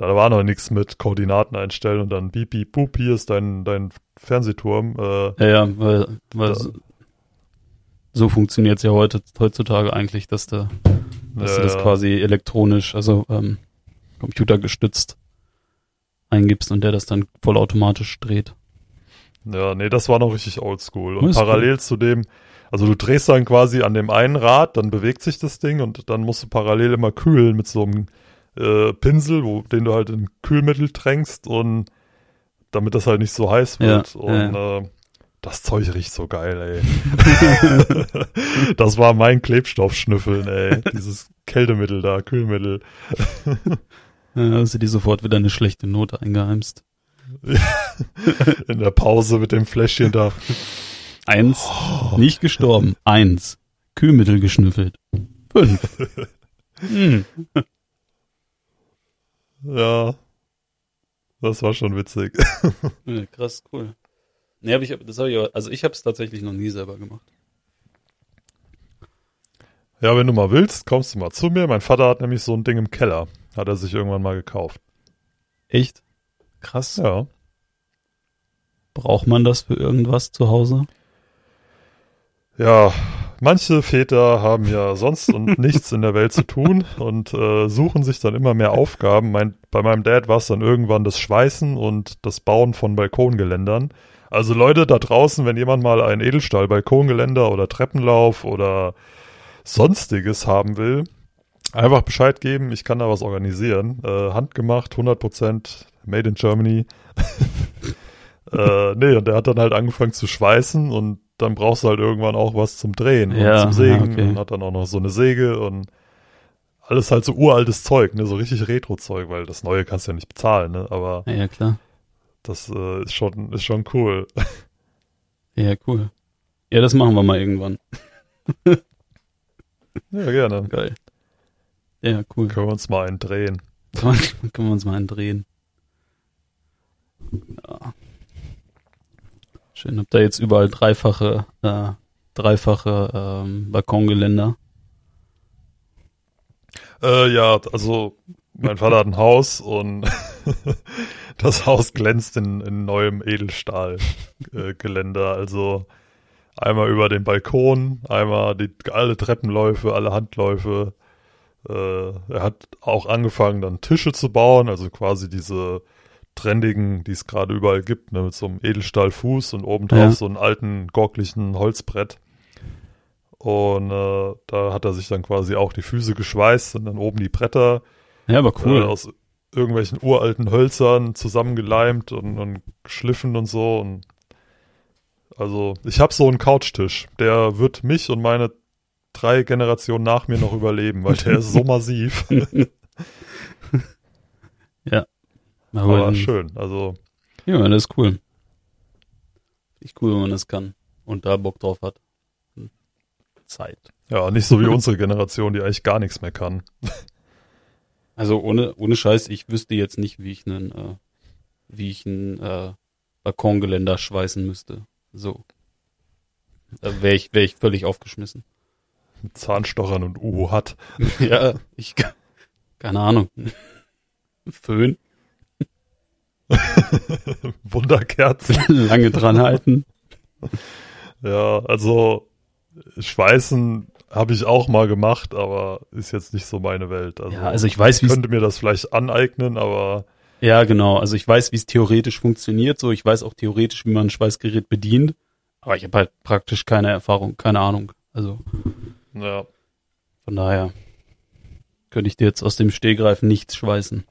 da war noch nichts mit Koordinaten einstellen und dann beep, beep, boop, hier ist dein, dein Fernsehturm. Äh, ja, ja, weil, weil so, so funktioniert es ja heute, heutzutage eigentlich, dass, du, dass ja, du das quasi elektronisch, also ähm, computergestützt eingibst und der das dann vollautomatisch dreht. Ja, nee, das war noch richtig oldschool. Und parallel cool. zu dem, also du drehst dann quasi an dem einen Rad, dann bewegt sich das Ding und dann musst du parallel immer kühlen mit so einem äh, Pinsel, wo, den du halt in Kühlmittel tränkst und damit das halt nicht so heiß wird. Ja, und ja. Äh, das Zeug riecht so geil, ey. (laughs) das war mein Klebstoffschnüffeln, ey. (laughs) Dieses Kältemittel da, Kühlmittel. (laughs) Ja, du dir sofort wieder eine schlechte Note eingeheimst. In der Pause mit dem Fläschchen da. Eins, nicht gestorben. Eins, Kühlmittel geschnüffelt. Fünf. Hm. Ja. Das war schon witzig. (laughs) Ja, krass, cool. Nee, hab ich, das hab ich, aber- also ich habe es tatsächlich noch nie selber gemacht. Ja, wenn du mal willst, kommst du mal zu mir. Mein Vater hat nämlich so ein Ding im Keller. Hat er sich irgendwann mal gekauft. Echt? Krass. Ja. Braucht man das für irgendwas zu Hause? Ja, manche Väter haben ja sonst und (laughs) nichts in der Welt zu tun und äh, suchen sich dann immer mehr Aufgaben. Mein, bei meinem Dad war es dann irgendwann das Schweißen und das Bauen von Balkongeländern. Also Leute da draußen, wenn jemand mal ein Edelstahl-Balkongeländer oder Treppenlauf oder sonstiges haben will, einfach Bescheid geben, ich kann da was organisieren. Äh, handgemacht, 100% made in Germany. (laughs) äh, nee, und der hat dann halt angefangen zu schweißen und dann brauchst du halt irgendwann auch was zum Drehen Ja, und zum Sägen ja, okay. und hat dann auch noch so eine Säge und alles halt so uraltes Zeug, ne, so richtig Retro-Zeug, weil das Neue kannst du ja nicht bezahlen, ne, aber Ja, klar. das äh, ist schon, ist schon cool. (laughs) Ja, cool. Ja, das machen wir mal irgendwann. (laughs) ja, gerne. Geil. Ja, cool. Können wir uns mal einen drehen. (laughs) Können wir uns mal einen drehen. Ja. Schön, habt ihr jetzt überall dreifache, äh, dreifache ähm, Balkongeländer. Äh, ja, also mein Vater hat ein Haus und (laughs) das Haus glänzt in, in neuem Edelstahlgeländer. Äh, also einmal über den Balkon, einmal die, alle Treppenläufe, alle Handläufe. Äh, er hat auch angefangen, dann Tische zu bauen, also quasi diese trendigen, die es gerade überall gibt, ne, mit so einem Edelstahlfuß und obendrauf Ja. so einen alten, gorklichen Holzbrett. Und äh, da hat er sich dann quasi auch die Füße geschweißt und dann oben die Bretter Ja, aber cool. cool. äh, aus irgendwelchen uralten Hölzern zusammengeleimt und, und geschliffen und so. Und also ich habe so einen Couchtisch, der wird mich und meine drei Generationen nach mir noch überleben, weil der ist so (laughs) massiv. (laughs) aber Aber schön. Also Ja, das ist cool. Nicht cool, wenn man das kann und da Bock drauf hat. Zeit. ja, nicht so wie (laughs) unsere Generation, die eigentlich gar nichts mehr kann. Also ohne, ohne Scheiß, ich wüsste jetzt nicht, wie ich einen, äh, wie ich ein äh, Balkongeländer schweißen müsste. So. Da wäre ich, wär ich völlig aufgeschmissen. Mit Zahnstochern und Uhu hat. (laughs) ja, ich, keine Ahnung. Föhn, (laughs) Wunderkerzen. (laughs) lange dran halten. (laughs) Ja, also Schweißen habe ich auch mal gemacht, aber ist jetzt nicht so meine Welt. Also, Ja, also ich weiß, wie ich könnte mir das vielleicht aneignen, aber Ja, genau. Also ich weiß, wie es theoretisch funktioniert. So, ich weiß auch theoretisch, wie man ein Schweißgerät bedient. Aber ich habe halt praktisch keine Erfahrung, keine Ahnung. Also ja. von daher könnte ich dir jetzt aus dem Stehgreif nichts schweißen.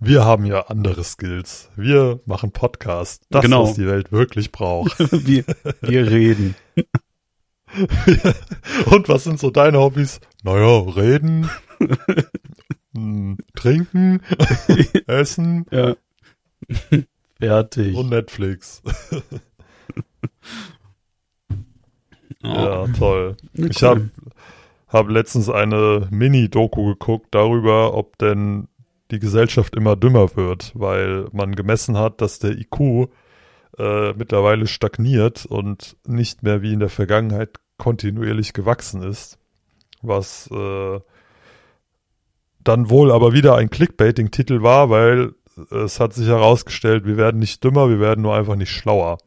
Wir haben ja andere Skills. Wir machen Podcast. Das, Genau. was die Welt wirklich braucht. (laughs) wir, wir reden. (laughs) Und was sind so deine Hobbys? Naja, reden, hm, trinken, (laughs) essen Ja. Fertig. und Netflix. Oh, Ja, toll. na Ich habe hab letztens eine Mini-Doku geguckt darüber, ob denn die Gesellschaft immer dümmer wird, weil man gemessen hat, dass der IQ äh, mittlerweile stagniert und nicht mehr wie in der Vergangenheit kontinuierlich gewachsen ist. Was äh, dann wohl aber wieder ein Clickbaiting-Titel war, weil es hat sich herausgestellt, wir werden nicht dümmer, wir werden nur einfach nicht schlauer.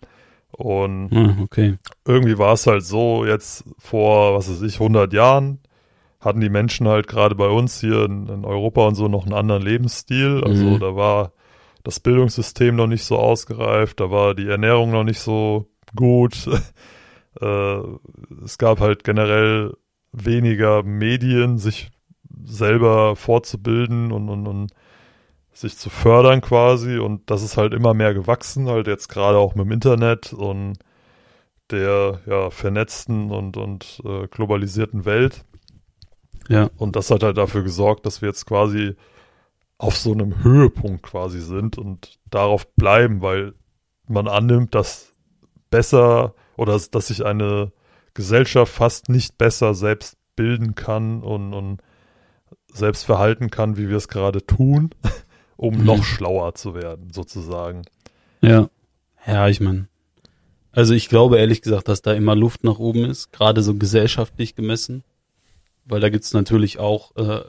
Und Ah, okay. irgendwie war es halt so, jetzt vor, was weiß ich, 100 Jahren hatten die Menschen halt gerade bei uns hier in, in Europa und so noch einen anderen Lebensstil. Also Mhm. da war das Bildungssystem noch nicht so ausgereift, da war die Ernährung noch nicht so gut. (laughs) äh, es gab halt generell weniger Medien, sich selber fortzubilden und, und, und sich zu fördern quasi. Und das ist halt immer mehr gewachsen, halt jetzt gerade auch mit dem Internet und der ja vernetzten und, und äh, globalisierten Welt. Ja. Und das hat halt dafür gesorgt, dass wir jetzt quasi auf so einem Höhepunkt quasi sind und darauf bleiben, weil man annimmt, dass besser oder dass sich eine Gesellschaft fast nicht besser selbst bilden kann und, und selbst verhalten kann, wie wir es gerade tun, (laughs) um Mhm. noch schlauer zu werden, sozusagen. Ja. Ja, ich meine. Also ich glaube ehrlich gesagt, dass da immer Luft nach oben ist, gerade so gesellschaftlich gemessen. Weil da gibt's natürlich auch äh,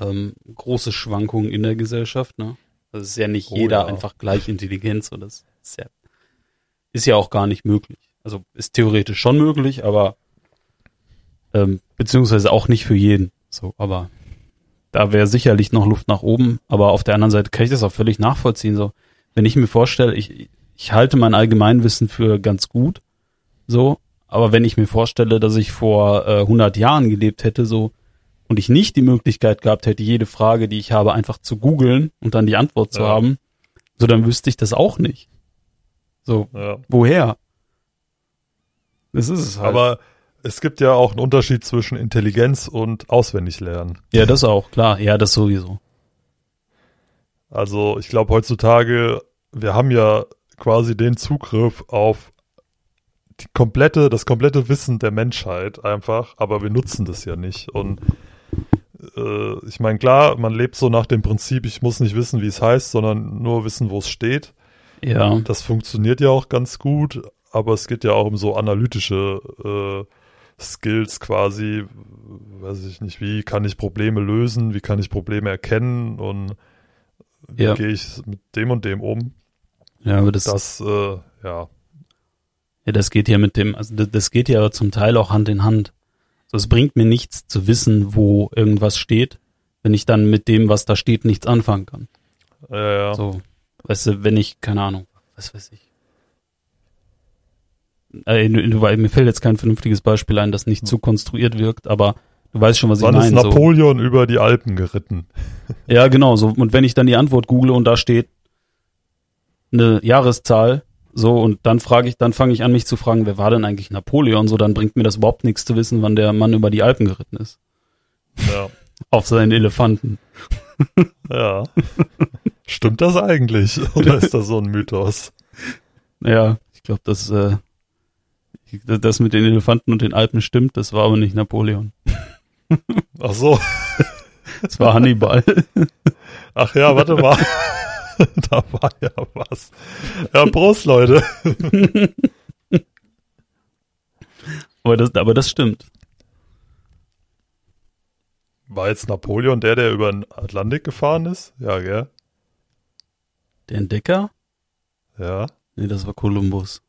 ähm, große Schwankungen in der Gesellschaft, ne? Das ist ja nicht Oh jeder ja. einfach gleich intelligent, so das ist ja, ist ja auch gar nicht möglich. Also ist theoretisch schon möglich, aber ähm, beziehungsweise auch nicht für jeden. So, aber da wäre sicherlich noch Luft nach oben, aber auf der anderen Seite kann ich das auch völlig nachvollziehen. So, wenn ich mir vorstelle, ich, ich halte mein Allgemeinwissen für ganz gut, so, aber wenn ich mir vorstelle, dass ich vor äh, 100 Jahren gelebt hätte, so, und ich nicht die Möglichkeit gehabt hätte, jede Frage, die ich habe, einfach zu googeln und dann die Antwort zu Ja. haben, so, dann wüsste ich das auch nicht. So, Ja. woher? Das ist es halt. Aber es gibt ja auch einen Unterschied zwischen Intelligenz und Auswendiglernen. ja, das auch, klar. Ja, das sowieso. Also ich glaube heutzutage, wir haben ja quasi den Zugriff auf die komplette, das komplette Wissen der Menschheit einfach, aber wir nutzen das ja nicht. Und äh, ich meine, klar, man lebt so nach dem Prinzip, ich muss nicht wissen, wie es heißt, sondern nur wissen, wo es steht. Ja. Das funktioniert ja auch ganz gut, aber es geht ja auch um so analytische äh, Skills quasi, weiß ich nicht, wie kann ich Probleme lösen, wie kann ich Probleme erkennen und wie Ja. gehe ich mit dem und dem um. Ja, aber das, Das, äh, ja, ja, das geht ja mit dem, also das, geht ja zum Teil auch Hand in Hand. So, es bringt mir nichts zu wissen, wo irgendwas steht, wenn ich dann mit dem, was da steht, nichts anfangen kann. ja, ja. So, weißt du, wenn ich, keine Ahnung, was weiß ich. Äh, mir fällt jetzt kein vernünftiges Beispiel ein, das nicht zu konstruiert wirkt, aber du weißt schon, was Wann ich ist meine. So. Napoleon über die Alpen geritten? Ja, genau. So und wenn ich dann die Antwort google und da steht eine Jahreszahl, so und dann frage ich, dann fange ich an, mich zu fragen, wer war denn eigentlich Napoleon? So, dann bringt mir das überhaupt nichts zu wissen, wann der Mann über die Alpen geritten ist. Ja, (laughs) Auf seinen Elefanten. ja. Stimmt das eigentlich? (laughs) Oder ist das so ein Mythos? Ja, ich glaube, das, äh, das mit den Elefanten und den Alpen stimmt. Das war aber nicht Napoleon. Ach so. (laughs) Das war Hannibal. Ach ja, warte mal. (laughs) da war ja was. Ja, Prost, Leute. (laughs) aber das, aber das stimmt. War jetzt Napoleon der, der über den Atlantik gefahren ist? Ja, gell? Der Entdecker? Ja. Nee, das war Kolumbus.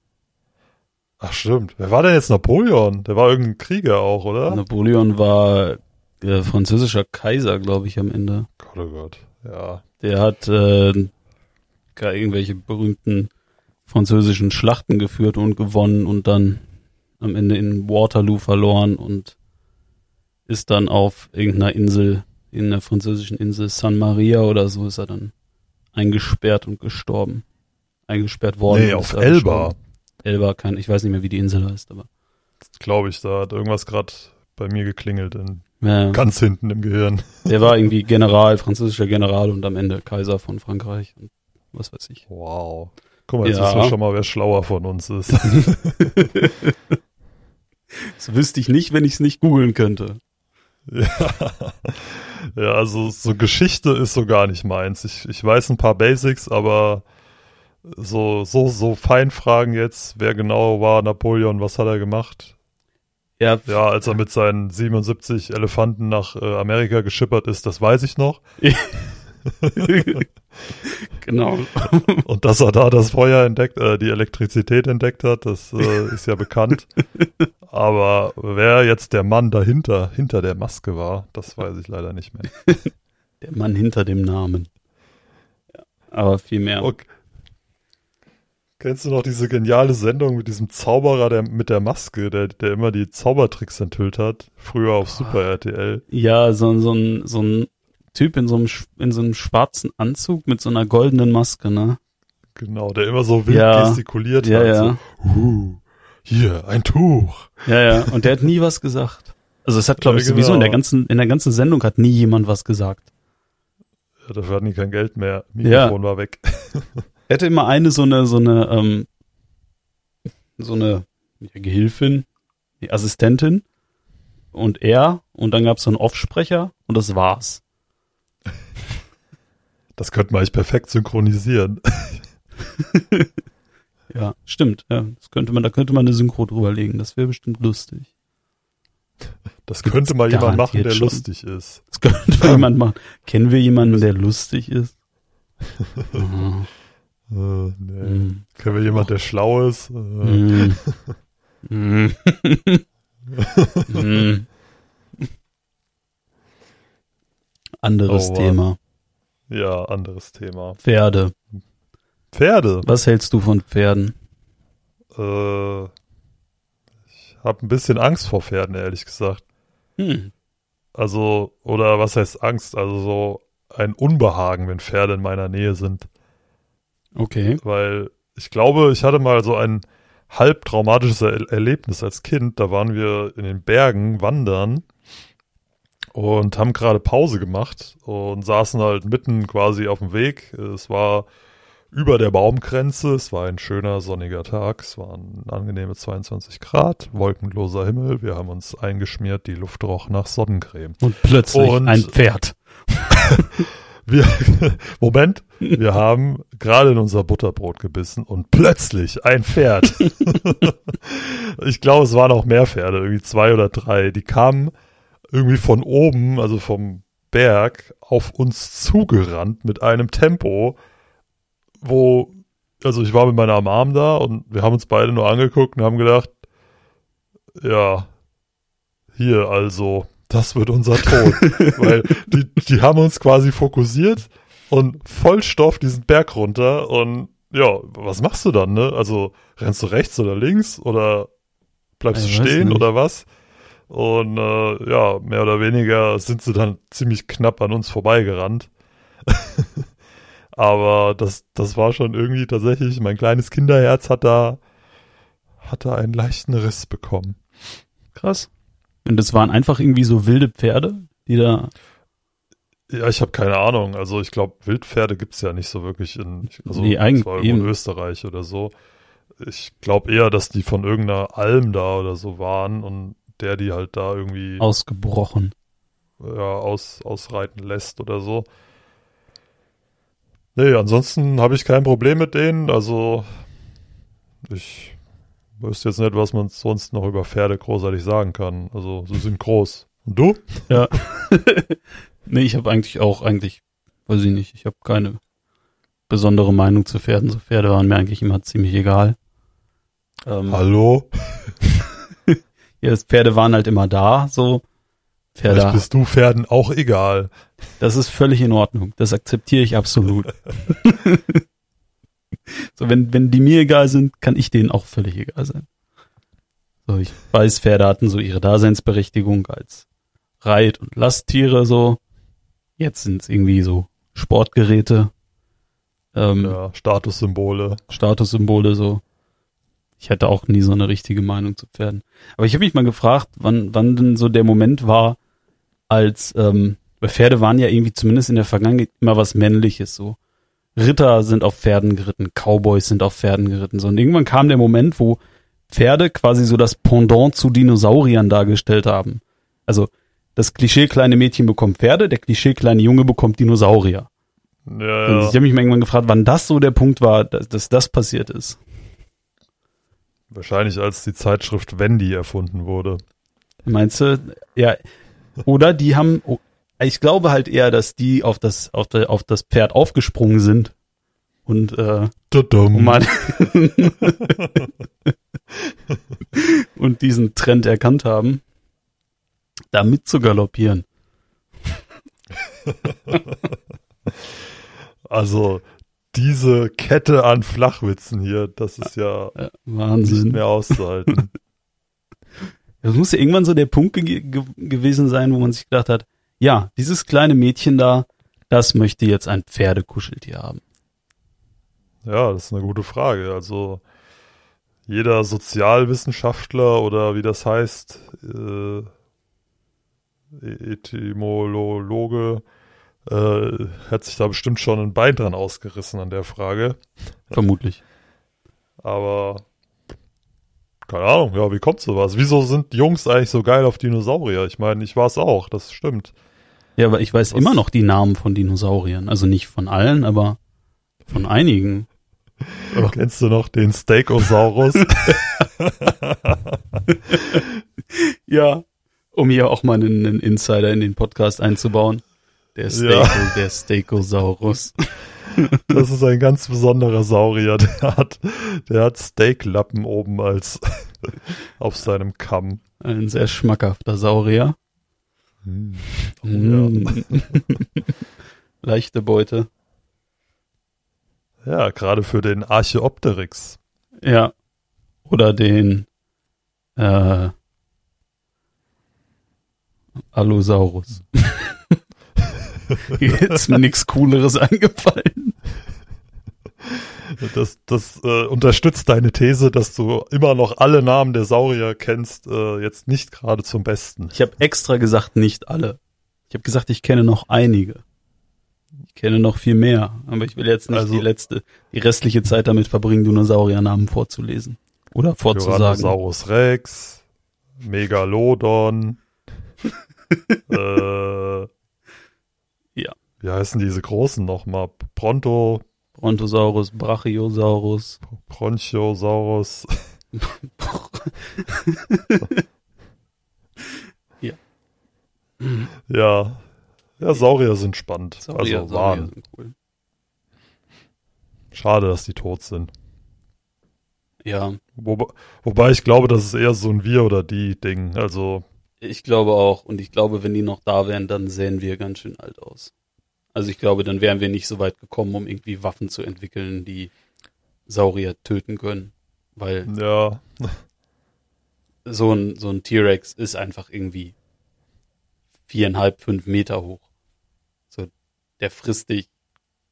Ach stimmt. Wer war denn jetzt Napoleon? Der war irgendein Krieger auch, oder? Napoleon war äh, französischer Kaiser, glaube ich, am Ende. Gott, oh Gott. Ja. Der hat äh, gar irgendwelche berühmten französischen Schlachten geführt und gewonnen und dann am Ende in Waterloo verloren und ist dann auf irgendeiner Insel, in der französischen Insel San Maria oder so, ist er dann eingesperrt und gestorben. Eingesperrt worden. Nee, auf er Elba. gestorben. Elba, kein, ich weiß nicht mehr, wie die Insel heißt, aber. Glaube ich, da hat irgendwas gerade bei mir geklingelt. In, Ja, ganz hinten im Gehirn. der war irgendwie (laughs) General, französischer General und am Ende Kaiser von Frankreich und was weiß ich. Wow. Guck mal, jetzt Ja. wissen wir schon mal, wer schlauer von uns ist. (laughs) Das wüsste ich nicht, wenn ich es nicht googeln könnte. ja. (laughs) ja, also so Geschichte ist so gar nicht meins. Ich, ich weiß ein paar Basics, aber so, so, so Feinfragen jetzt, wer genau war Napoleon, was hat er gemacht? Ja, Ja, als er mit seinen 77 Elefanten nach äh, Amerika geschippert ist, das weiß ich noch. (laughs) (laughs) genau. (laughs) Und dass er da das Feuer entdeckt, äh, die Elektrizität entdeckt hat, das äh, (laughs) ist ja bekannt. Aber wer jetzt der Mann dahinter, hinter der Maske war, das weiß ich leider nicht mehr. Der Mann hinter dem Namen. Ja, aber viel mehr. Okay. Kennst du noch diese geniale Sendung mit diesem Zauberer der, mit der Maske, der, der immer die Zaubertricks enthüllt hat? Früher auf Super RTL. Ja, so, so, ein, so ein Typ in so, einem, in so einem schwarzen Anzug mit so einer goldenen Maske, ne? Genau, der immer so wild Ja. gestikuliert Ja, hat. ja. So, uh, hier, ein Tuch. Ja, ja. Und der hat nie was gesagt. Also es hat, glaube ich, Ja, sowieso in der genau. ganzen, in der ganzen Sendung hat nie jemand was gesagt. Ja, dafür hatten die kein Geld mehr. Mikrofon war weg. (laughs) Er hatte immer eine so eine, so eine, ähm, so eine ja, Gehilfin, die Assistentin und er und dann gab es so einen Offsprecher und das war's. Das könnte man eigentlich perfekt synchronisieren. (laughs) Ja, stimmt. Ja, das könnte man, da könnte man eine Synchro drüber legen. Das wäre bestimmt lustig. Das Gibt's könnte mal jemand machen, der schon. lustig ist. Das könnte mal jemand machen. Kennen wir jemanden, der lustig ist? Mhm. (laughs) Äh, nee. Mhm. Kennen wir jemand, der schlau ist? Äh, Mhm. (laughs) Mhm. Mhm. Anderes Oh. Thema. Ja, anderes Thema. Pferde. Pferde. Was hältst du von Pferden? Äh, ich habe ein bisschen Angst vor Pferden, ehrlich gesagt. Hm. Also, oder was heißt Angst? Also so ein Unbehagen, wenn Pferde in meiner Nähe sind. Okay. Weil ich glaube, ich hatte mal so ein halb traumatisches er Erlebnis als Kind. Da waren wir in den Bergen wandern und haben gerade Pause gemacht und saßen halt mitten quasi auf dem Weg. Es war über der Baumgrenze. Es war ein schöner sonniger Tag. Es waren angenehme 22 Grad, wolkenloser Himmel. Wir haben uns eingeschmiert. Die Luft roch nach Sonnencreme. Und plötzlich Und- ein Pferd. (laughs) Wir, (laughs) Moment, wir haben gerade in unser Butterbrot gebissen und plötzlich ein Pferd. (laughs) ich glaube, es waren auch mehr Pferde, irgendwie zwei oder drei. Die kamen irgendwie von oben, also vom Berg, auf uns zugerannt mit einem Tempo, wo, also ich war mit meiner Mom da und wir haben uns beide nur angeguckt und haben gedacht, ja, hier also, das wird unser Tod. (laughs) Weil die, die haben uns quasi fokussiert und voll Stoff diesen Berg runter und ja, was machst du dann, ne? Also rennst du rechts oder links oder bleibst Ich du weiß stehen oder was? Und äh, ja, mehr oder weniger sind sie dann ziemlich knapp an uns vorbeigerannt. (laughs) Aber das, das war schon irgendwie tatsächlich, mein kleines Kinderherz hat da, hat da einen leichten Riss bekommen. Krass. Und das waren einfach irgendwie so wilde Pferde, die da. Ja, ich habe keine Ahnung. Also ich glaube, Wildpferde gibt's ja nicht so wirklich in also Nee, eigentlich in. Österreich oder so. Ich glaube eher, dass die von irgendeiner Alm da oder so waren und der die halt da irgendwie ausgebrochen. ja, aus, ausreiten lässt oder so. Nee, ansonsten habe ich kein Problem mit denen. Also ich wüsste jetzt nicht, was man sonst noch über Pferde großartig sagen kann. Also sie sind groß. Und du? Ja. (laughs) nee, ich habe eigentlich auch, eigentlich, weiß ich nicht, ich habe keine besondere Meinung zu Pferden. So Pferde waren mir eigentlich immer ziemlich egal. Ähm, Hallo? (laughs) ja, Pferde waren halt immer da, so. Vielleicht Pferde, bist du Pferden auch egal. das ist völlig in Ordnung. Das akzeptiere ich absolut. (laughs) so, wenn, wenn die mir egal sind, kann ich denen auch völlig egal sein. So, ich weiß, Pferde hatten so ihre Daseinsberechtigung als Reit- und Lasttiere, so. Jetzt sind es irgendwie so Sportgeräte, ähm, Ja, Statussymbole. Statussymbole, so. Ich hätte auch nie so eine richtige Meinung zu Pferden. Aber ich habe mich mal gefragt, wann, wann denn so der Moment war, als, ähm, Pferde waren ja irgendwie zumindest in der Vergangenheit immer was Männliches, so. Ritter sind auf Pferden geritten, Cowboys sind auf Pferden geritten, so. Und irgendwann kam der Moment, wo Pferde quasi so das Pendant zu Dinosauriern dargestellt haben. Also, das Klischee kleine Mädchen bekommt Pferde, der Klischee kleine Junge bekommt Dinosaurier. Ja, Und ja. ich habe mich mal irgendwann gefragt, wann das so der Punkt war, dass, dass das passiert ist. Wahrscheinlich als die Zeitschrift Wendy erfunden wurde. Meinst du? Ja. Oder die haben, oh, ich glaube halt eher, dass die auf das, auf, der, auf das Pferd aufgesprungen sind und äh, Tudum. um mal (laughs) und diesen Trend erkannt haben, da mit zu galoppieren. (laughs) Also diese Kette an Flachwitzen hier, das ist ja Ja, nicht Wahnsinn. mehr auszuhalten. (laughs) Das muss ja irgendwann so der Punkt ge ge gewesen sein, wo man sich gedacht hat, ja, dieses kleine Mädchen da, das möchte jetzt ein Pferdekuscheltier haben. ja, das ist eine gute Frage. Also jeder Sozialwissenschaftler oder wie das heißt, äh, Etymologe, äh, hat sich da bestimmt schon ein Bein dran ausgerissen an der Frage. Vermutlich. Aber keine Ahnung, ja, wie kommt sowas? Wieso sind Jungs eigentlich so geil auf Dinosaurier? Ich meine, ich war es auch, das stimmt. Ja, aber ich weiß Was? immer noch die Namen von Dinosauriern. Also nicht von allen, aber von einigen. (laughs) Kennst du noch den Stegosaurus? (laughs) Ja. Um hier auch mal einen, einen Insider in den Podcast einzubauen. Der Stego, Ja. der Stegosaurus. (laughs) das ist ein ganz besonderer Saurier. Der hat, der hat Steaklappen oben als (laughs) auf seinem Kamm. Ein sehr schmackhafter Saurier. Hm. Mm. (laughs) Leichte Beute. Ja, gerade für den Archeopteryx. Ja. Oder den äh, Allosaurus. (laughs) Ist mir nichts Cooleres eingefallen. Das, das äh, unterstützt deine These, dass du immer noch alle Namen der Saurier kennst, äh, jetzt nicht gerade zum Besten. Ich habe extra gesagt, nicht alle. Ich habe gesagt, ich kenne noch einige. Ich kenne noch viel mehr, aber ich will jetzt nicht Also- die letzte, die restliche Zeit damit verbringen, Dinosauriernamen vorzulesen oder vorzusagen. Tyrannosaurus Rex, Megalodon, (laughs) äh. Wie heißen diese großen nochmal? Bronto, Brontosaurus, Brachiosaurus. Bronchiosaurus. (laughs) Ja. Ja. Ja, Saurier sind spannend. Saurier, also Saurier waren. sind cool. Schade, dass die tot sind. Ja, Wobei, wobei ich glaube, das ist eher so ein Wir- oder Die-Ding. Also, ich glaube auch. Und ich glaube, wenn die noch da wären, dann sähen wir ganz schön alt aus. Also ich glaube, dann wären wir nicht so weit gekommen, um irgendwie Waffen zu entwickeln, die Saurier töten können. Weil ja. so ein, so ein T-Rex ist einfach irgendwie viereinhalb, fünf Meter hoch. So, der frisst dich,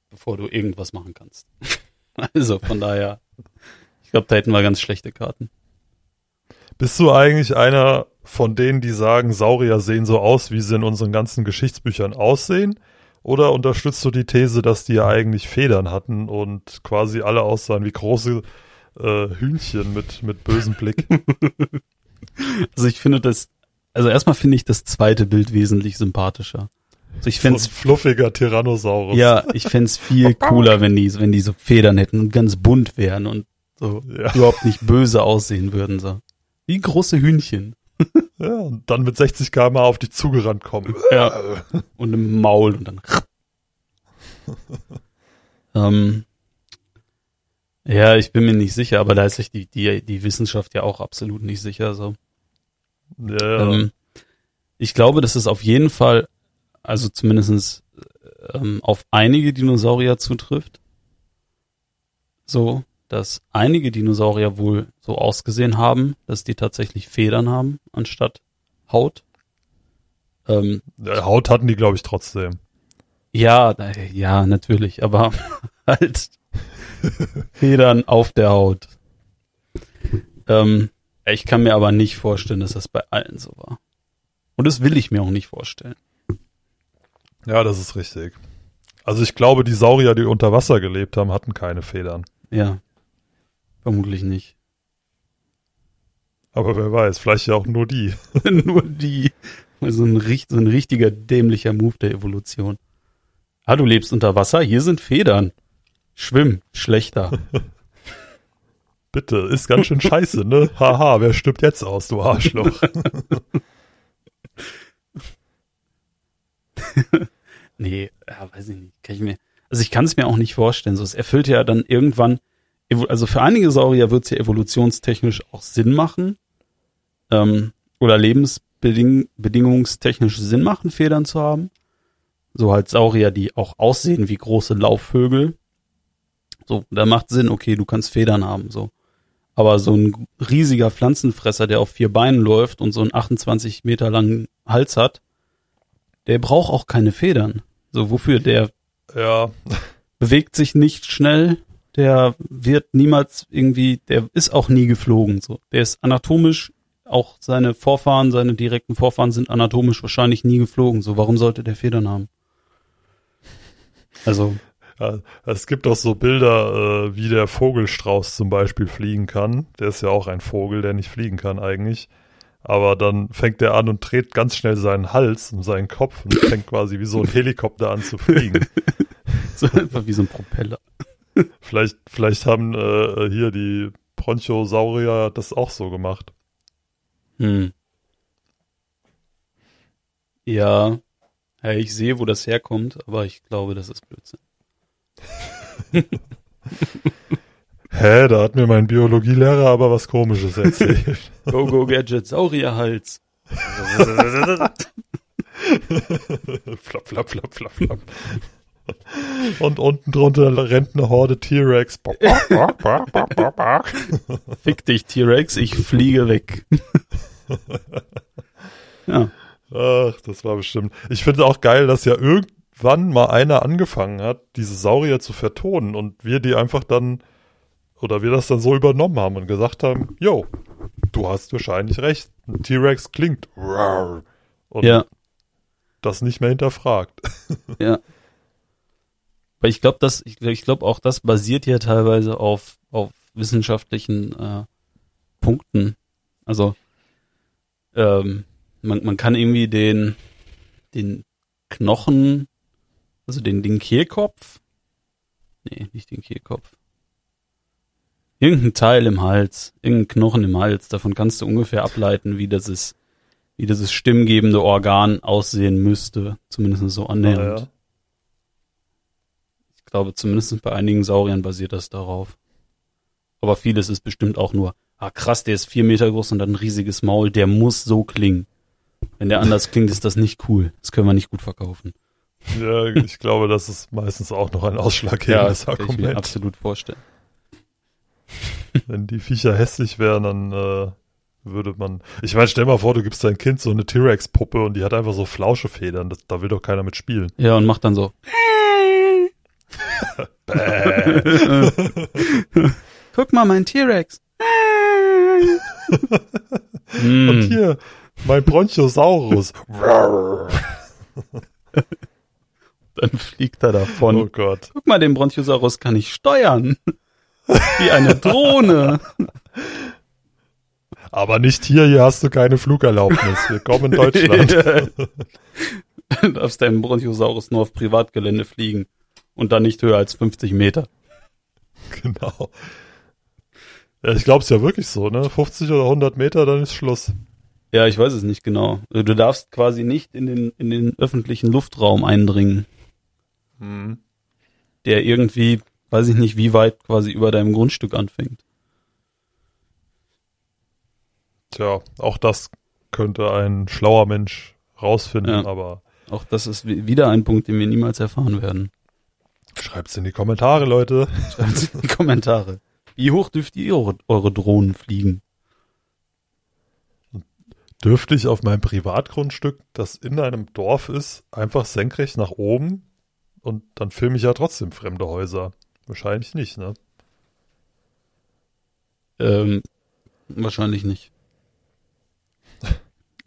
bevor du irgendwas machen kannst. (laughs) also von daher, ich glaube, da hätten wir ganz schlechte Karten. Bist du eigentlich einer von denen, die sagen, Saurier sehen so aus, wie sie in unseren ganzen Geschichtsbüchern aussehen? Oder unterstützt du die These, dass die ja eigentlich Federn hatten und quasi alle aussahen wie große äh, Hühnchen mit, mit bösem Blick? (laughs) Also ich finde das, also erstmal finde ich das zweite Bild wesentlich sympathischer. Also ich so ein fluffiger Tyrannosaurus. ja, ich fände viel cooler, wenn die, wenn die so Federn hätten und ganz bunt wären und so Ja. überhaupt nicht böse aussehen würden, so. Wie große Hühnchen. (laughs) ja. Und dann mit 60 km auf dich zugerannt kommen. Ja. Und im Maul und dann. (laughs) ähm, ja, ich bin mir nicht sicher, aber da ist sich die, die, die Wissenschaft ja auch absolut nicht sicher. So. Ja. Ähm, ich glaube, dass es auf jeden Fall, also zumindestens ähm, auf einige Dinosaurier zutrifft. So, dass einige Dinosaurier wohl so ausgesehen haben, dass die tatsächlich Federn haben, anstatt Haut. Ähm, Haut hatten die, glaube ich, trotzdem. Ja, äh, ja, natürlich, aber (laughs) halt Federn auf der Haut. Ähm, ich kann mir aber nicht vorstellen, dass das bei allen so war. Und das will ich mir auch nicht vorstellen. Ja, das ist richtig. Also ich glaube, die Saurier, die unter Wasser gelebt haben, hatten keine Federn. Ja, vermutlich nicht. Aber wer weiß, vielleicht ja auch nur die. (laughs) Nur die. So ein, so ein richtiger dämlicher Move der Evolution. Ah, du lebst unter Wasser, hier sind Federn. Schwimm, schlechter. (laughs) Bitte, ist ganz schön scheiße, ne? Haha, wer stirbt jetzt aus, du Arschloch? (laughs) Nee, ja, weiß ich nicht. Kann ich mir, also ich kann es mir auch nicht vorstellen. So, es erfüllt ja dann irgendwann, also für einige Saurier wird es ja evolutionstechnisch auch Sinn machen. Ähm, oder lebensbedingungstechnisch Sinn machen, Federn zu haben. So halt Saurier, die auch aussehen wie große Laufvögel. So, da macht Sinn, okay, du kannst Federn haben, so. Aber so ein riesiger Pflanzenfresser, der auf vier Beinen läuft und so einen 28 Meter langen Hals hat, der braucht auch keine Federn. So, wofür? Der ja, (laughs) bewegt sich nicht schnell, der wird niemals irgendwie, der ist auch nie geflogen, so. Der ist anatomisch auch seine Vorfahren, seine direkten Vorfahren sind anatomisch wahrscheinlich nie geflogen. So, warum sollte der Federn haben? Also. Ja, es gibt auch so Bilder, äh, wie der Vogelstrauß zum Beispiel fliegen kann. Der ist ja auch ein Vogel, der nicht fliegen kann eigentlich. Aber dann fängt er an und dreht ganz schnell seinen Hals und seinen Kopf und fängt quasi wie so ein (laughs) Helikopter an zu fliegen. so einfach wie so ein Propeller. (laughs) Vielleicht, vielleicht haben äh, hier die Bronchosaurier das auch so gemacht. Hm. Ja. ja, ich sehe, wo das herkommt, aber ich glaube, das ist Blödsinn. (laughs) Hä, da hat mir mein Biologielehrer aber was komisches erzählt. (laughs) go, go, Gadget, Saurierhals. flap, flap, flap, flap, flap. (laughs) Und unten drunter rennt eine Horde T-Rex. (laughs) Fick dich, T-Rex, ich fliege weg. (laughs) ja. Ach, das war bestimmt. Ich finde auch geil, dass ja irgendwann mal einer angefangen hat, diese Saurier zu vertonen und wir die einfach dann, oder wir das dann so übernommen haben und gesagt haben, yo, du hast wahrscheinlich recht. Ein T-Rex klingt. Und ja. das nicht mehr hinterfragt. Ja. Weil ich glaube, dass ich, ich glaube auch, das basiert ja teilweise auf auf wissenschaftlichen äh, Punkten. Also ähm, man, man kann irgendwie den den Knochen, also den den Kehlkopf, nee, nicht den Kehlkopf, irgendein Teil im Hals, irgendein Knochen im Hals, davon kannst du ungefähr ableiten, wie das ist, wie dieses stimmgebende Organ aussehen müsste, zumindest so annähernd. Ah, ja. Ich glaube, zumindest bei einigen Sauriern basiert das darauf. Aber vieles ist bestimmt auch nur, ah krass, der ist vier Meter groß und hat ein riesiges Maul, der muss so klingen. Wenn der anders klingt, ist das nicht cool. Das können wir nicht gut verkaufen. Ja, ich glaube, das ist meistens auch noch ein ausschlaggebendes ja, Argument. Kann ich mir absolut vorstellen. Wenn die Viecher hässlich wären, dann äh, würde man. Ich meine, stell mal vor, du gibst dein Kind so eine T-Rex-Puppe und die hat einfach so Flauschefedern. Das, da will doch keiner mit spielen. Ja, und macht dann so. (laughs) Guck mal, mein T-Rex. Hm. Und hier, mein Bronchosaurus. Dann fliegt er davon. oh Gott. Guck mal, den Bronchosaurus kann ich steuern. Wie eine Drohne. Aber nicht hier, hier hast du keine Flugerlaubnis. Willkommen in (laughs) Deutschland. Du darfst deinen Bronchosaurus nur auf Privatgelände fliegen und dann nicht höher als 50 Meter. (laughs) genau. Ja, ich glaube es ja wirklich so, ne? 50 oder 100 Meter, dann ist Schluss. Ja, ich weiß es nicht genau. Du darfst quasi nicht in den, in den öffentlichen Luftraum eindringen. Hm. Der irgendwie, weiß ich nicht, wie weit quasi über deinem Grundstück anfängt. Tja, auch das könnte ein schlauer Mensch rausfinden, Ja. aber Auch das ist wi- wieder ein Punkt, den wir niemals erfahren werden. Schreibt's in die Kommentare, Leute. (laughs) Schreibt in die Kommentare. Wie hoch dürft ihr eure, eure Drohnen fliegen? Dürfte ich auf meinem Privatgrundstück, das in einem Dorf ist, einfach senkrecht nach oben und dann filme ich ja trotzdem fremde Häuser? Wahrscheinlich nicht, ne? Ähm, wahrscheinlich nicht. (laughs)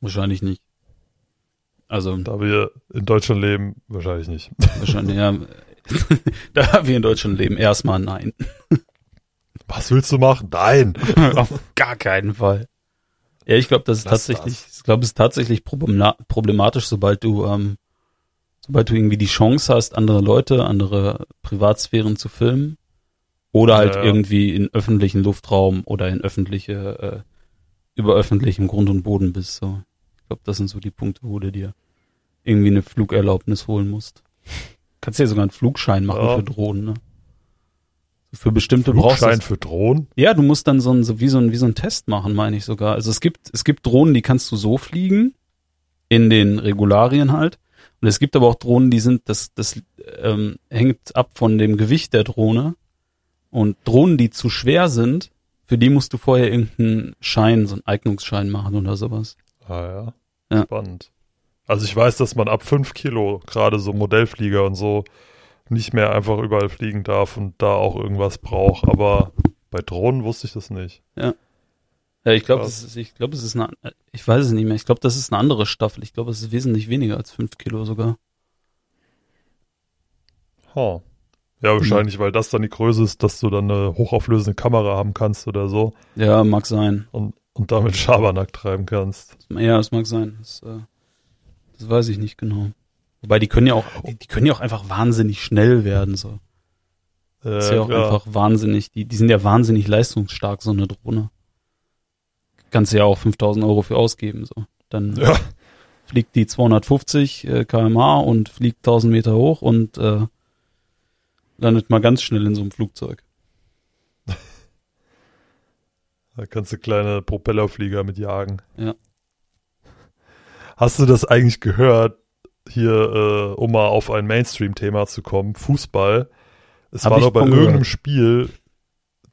wahrscheinlich nicht. Also, Da wir in Deutschland leben, wahrscheinlich nicht. wahrscheinlich, ja. (laughs) da wir in Deutschland leben, erstmal nein. Was willst du machen? Nein! (laughs) Auf gar keinen Fall. Ja, ich glaube, das ist Lass tatsächlich, ich glaube, es ist tatsächlich problema- problematisch, sobald du, ähm, sobald du irgendwie die Chance hast, andere Leute, andere Privatsphären zu filmen. Oder halt Ja. irgendwie in öffentlichen Luftraum oder in öffentliche, äh, über öffentlichem Grund und Boden bist. So. Ich glaube, das sind so die Punkte, wo du dir irgendwie eine Flugerlaubnis holen musst. Kannst ja sogar einen Flugschein machen Ja. für Drohnen, ne? Für bestimmte brauchst du Flugschein für Drohnen? ja, du musst dann so ein, so wie so ein, wie so ein Test machen, meine ich sogar. Also es gibt, es gibt Drohnen, die kannst du so fliegen, in den Regularien halt. Und es gibt aber auch Drohnen, die sind, das, das ähm, hängt ab von dem Gewicht der Drohne. Und Drohnen, die zu schwer sind, für die musst du vorher irgendeinen Schein, so einen Eignungsschein machen oder sowas. Ah ja. Ja. Spannend. Also ich weiß, dass man ab 5 Kilo, gerade so Modellflieger und so, nicht mehr einfach überall fliegen darf und da auch irgendwas braucht. Aber bei Drohnen wusste ich das nicht. Ja, ich glaube, ich glaube, es ist eine, ich weiß es nicht mehr. Ich glaube, das ist eine andere Staffel. Ich glaube, es ist wesentlich weniger als fünf Kilo sogar. Ha. Ja, wahrscheinlich, weil das dann die Größe ist, dass du dann eine hochauflösende Kamera haben kannst oder so Ja, mag sein. und, und damit Schabernack treiben kannst. Ja, es mag sein. Das, äh, das weiß ich nicht genau. Wobei die können ja auch, die, die können ja auch einfach wahnsinnig schnell werden. So. Äh, Das ist ja auch einfach wahnsinnig. Die, die sind ja wahnsinnig leistungsstark, so eine Drohne. Kannst du ja auch 5000 Euro für ausgeben. So. Dann (laughs) ja, fliegt die 250 äh, kmh und fliegt 1000 Meter hoch und äh, landet mal ganz schnell in so einem Flugzeug. (laughs) da kannst du kleine Propellerflieger mit jagen. Ja. Hast du das eigentlich gehört, hier, äh, um mal auf ein Mainstream-Thema zu kommen, Fußball? Es Hab war doch bei von irgendeinem gehört. Spiel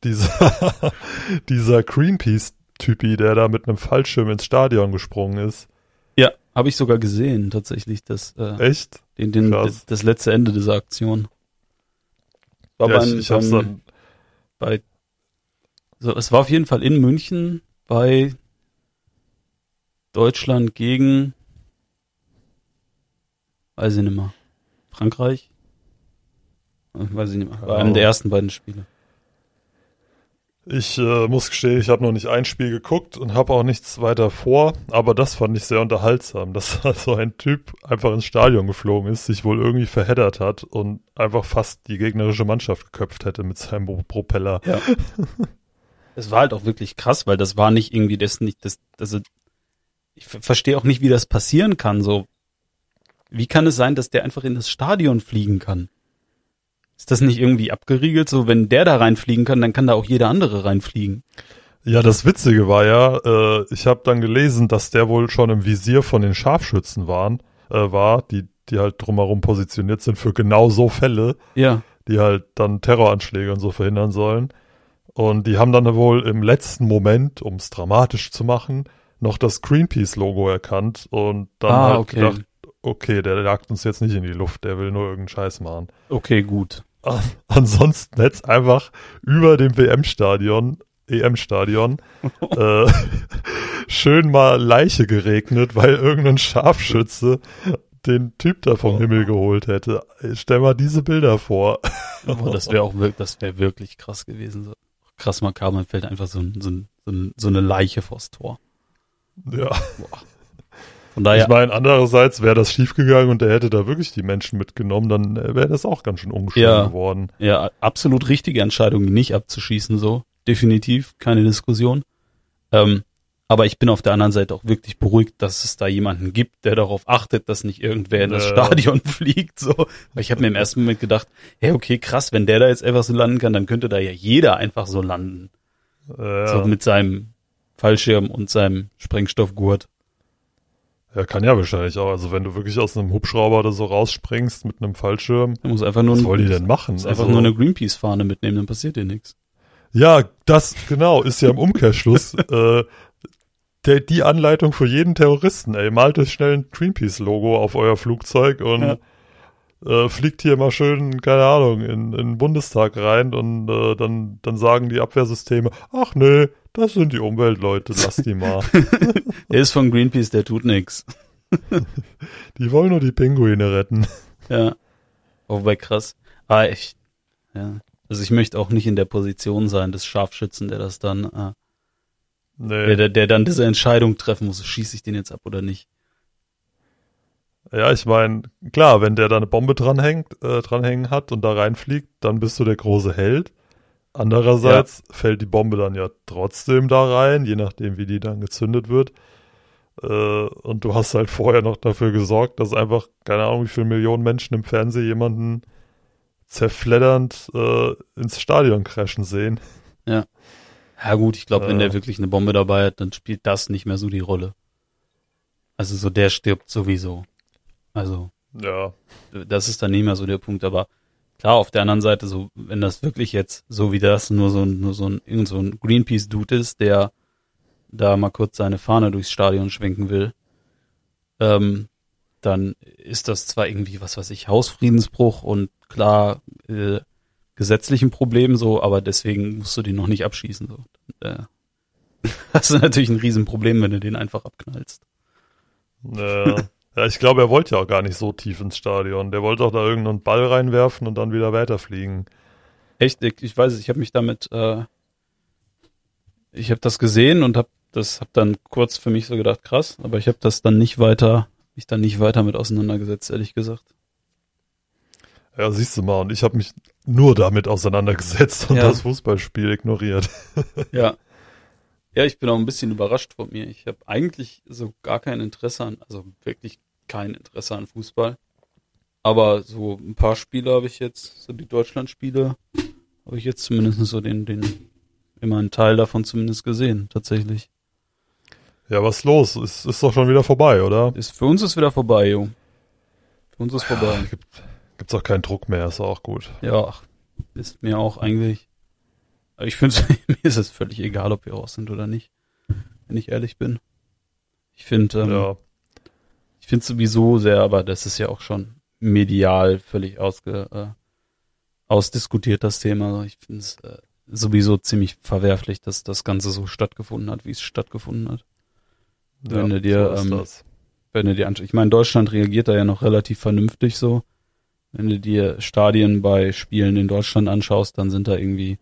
dieser, (laughs) dieser Greenpeace-Typi, der da mit einem Fallschirm ins Stadion gesprungen ist. Ja, habe ich sogar gesehen, tatsächlich, das, äh, Echt? den, den, das letzte Ende dieser Aktion. War ja, beim- ich, ich hab's dann, bei so, es war auf jeden Fall in München bei Deutschland gegen weiß ich nicht mehr. Frankreich? Weiß ich nicht mehr. Ja. einem der ersten beiden Spiele. Ich äh, muss gestehen, ich habe noch nicht ein Spiel geguckt und habe auch nichts weiter vor, aber das fand ich sehr unterhaltsam, (laughs) dass da so ein Typ einfach ins Stadion geflogen ist, sich wohl irgendwie verheddert hat und einfach fast die gegnerische Mannschaft geköpft hätte mit seinem Pro- Propeller. Ja. (laughs) Es war halt auch wirklich krass, weil das war nicht irgendwie das nicht das also ich ver- verstehe auch nicht, wie das passieren kann so. Wie kann es sein, dass der einfach in das Stadion fliegen kann? Ist das nicht irgendwie abgeriegelt? So, wenn der da reinfliegen kann, dann kann da auch jeder andere reinfliegen. Ja, das Witzige war ja, äh, ich habe dann gelesen, dass der wohl schon im Visier von den Scharfschützen waren, äh, war, die, die halt drumherum positioniert sind für genau so Fälle. Ja. die halt dann Terroranschläge und so verhindern sollen. Und die haben dann wohl im letzten Moment, um es dramatisch zu machen, noch das Greenpeace-Logo erkannt und dann Ah, halt okay. gedacht, okay, der jagt uns jetzt nicht in die Luft, der will nur irgendeinen Scheiß machen. Okay, gut. An- Ansonsten hätte es einfach über dem WM-Stadion, EM-Stadion, (laughs) äh, schön mal Leiche geregnet, weil irgendein Scharfschütze den Typ da vom Himmel geholt hätte. Stell mal diese Bilder vor. Aber das wäre auch wirklich, das wäre wirklich krass gewesen. Krass makaber, fällt einfach so, so, so, ein, so eine Leiche vors Tor. Ja. Von daher, Ich meine, andererseits wäre das schiefgegangen und er hätte da wirklich die Menschen mitgenommen, dann wäre das auch ganz schön ungeschön Ja. geworden. ja, absolut richtige Entscheidung, nicht abzuschießen, so. Definitiv, keine Diskussion. Ähm, aber ich bin auf der anderen Seite auch wirklich beruhigt, dass es da jemanden gibt, der darauf achtet, dass nicht irgendwer in das Ja. Stadion (laughs) fliegt. So. Weil ich habe mir im ersten Moment gedacht, hey, okay, krass, wenn der da jetzt einfach so landen kann, dann könnte da ja jeder einfach so landen. Äh, So mit seinem Fallschirm und seinem Sprengstoffgurt. Ja, kann ja wahrscheinlich auch. Also wenn du wirklich aus einem Hubschrauber oder so rausspringst mit einem Fallschirm, Er muss einfach nur, was wollen die denn machen? muss einfach Also- nur eine Greenpeace-Fahne mitnehmen, dann passiert dir nichts. Ja, das genau ist ja im Umkehrschluss (laughs) äh, der, die Anleitung für jeden Terroristen. Ey, malt euch schnell ein Greenpeace-Logo auf euer Flugzeug und Ja. Äh, fliegt hier mal schön, keine Ahnung, in, in den Bundestag rein und äh, dann, dann sagen die Abwehrsysteme, ach nee, das sind die Umweltleute, lass die mal. (laughs) Der ist von Greenpeace, der tut nichts. (laughs) die wollen nur die Pinguine retten. Ja. Wobei krass. Ah, echt. Ja. Also ich möchte auch nicht in der Position sein des Scharfschützen, der das dann, äh, Nee. der, der, der dann diese Entscheidung treffen muss, schieße ich den jetzt ab oder nicht. Ja, ich meine, klar, wenn der da eine Bombe dranhängt, äh, dranhängen hat und da reinfliegt, dann bist du der große Held. Andererseits fällt die Bombe dann ja trotzdem da rein, je nachdem, wie die dann gezündet wird. Äh, und du hast halt vorher noch dafür gesorgt, dass einfach, keine Ahnung, wie viele Millionen Menschen im Fernsehen jemanden zerfleddernd äh, ins Stadion crashen sehen. Ja gut, ich glaube, wenn Ja. der wirklich eine Bombe dabei hat, dann spielt das nicht mehr so die Rolle. Also so der stirbt sowieso. Also Ja, das ist dann nicht mehr so der Punkt, aber klar, auf der anderen Seite, so, wenn das wirklich jetzt, so wie das, nur so ein, nur so ein, irgend so ein Greenpeace-Dude ist, der da mal kurz seine Fahne durchs Stadion schwenken will, ähm, dann ist das zwar irgendwie, was weiß ich, Hausfriedensbruch und klar, äh, gesetzlichen Problem so, aber deswegen musst du den noch nicht abschießen, so. Äh, (laughs) hast du natürlich ein Riesenproblem, wenn du den einfach abknallst. Ja, ja ich glaube, er wollte ja auch gar nicht so tief ins Stadion. Der wollte auch da irgendeinen Ball reinwerfen und dann wieder weiterfliegen. Echt? Ich, weiß es, ich habe mich damit, äh, ich habe das gesehen und habe das hab dann kurz für mich so gedacht, krass, aber ich habe das dann nicht weiter, mich dann nicht weiter mit auseinandergesetzt, ehrlich gesagt. Ja, siehst du mal, und ich habe mich nur damit auseinandergesetzt und Ja. das Fußballspiel ignoriert. (laughs) Ja. Ja, ich bin auch ein bisschen überrascht von mir. Ich habe eigentlich so gar kein Interesse an, also wirklich kein Interesse an Fußball. Aber so ein paar Spiele habe ich jetzt, so die Deutschland-Spiele, habe ich jetzt zumindest so den, den, immer einen Teil davon zumindest gesehen, tatsächlich. Ja, was los? Ist, ist doch schon wieder vorbei, oder? Ist, für uns ist wieder vorbei, jo. Für uns ist vorbei. Gibt, gibt's auch keinen Druck mehr, ist auch gut. Ja, ist mir auch eigentlich. Aber ich finde, (laughs) mir ist es völlig egal, ob wir raus sind oder nicht. Wenn ich ehrlich bin. Ich finde, ähm, Ja, ich finde sowieso sehr, aber das ist ja auch schon medial völlig ausge, äh, ausdiskutiert, das Thema. Ich finde es äh, sowieso ziemlich verwerflich, dass das Ganze so stattgefunden hat, wie es stattgefunden hat. Wenn ja, du dir, so ähm, wenn du dir anschaust. Ich meine, Deutschland reagiert da ja noch relativ vernünftig so. Wenn du dir Stadien bei Spielen in Deutschland anschaust, dann sind da irgendwie,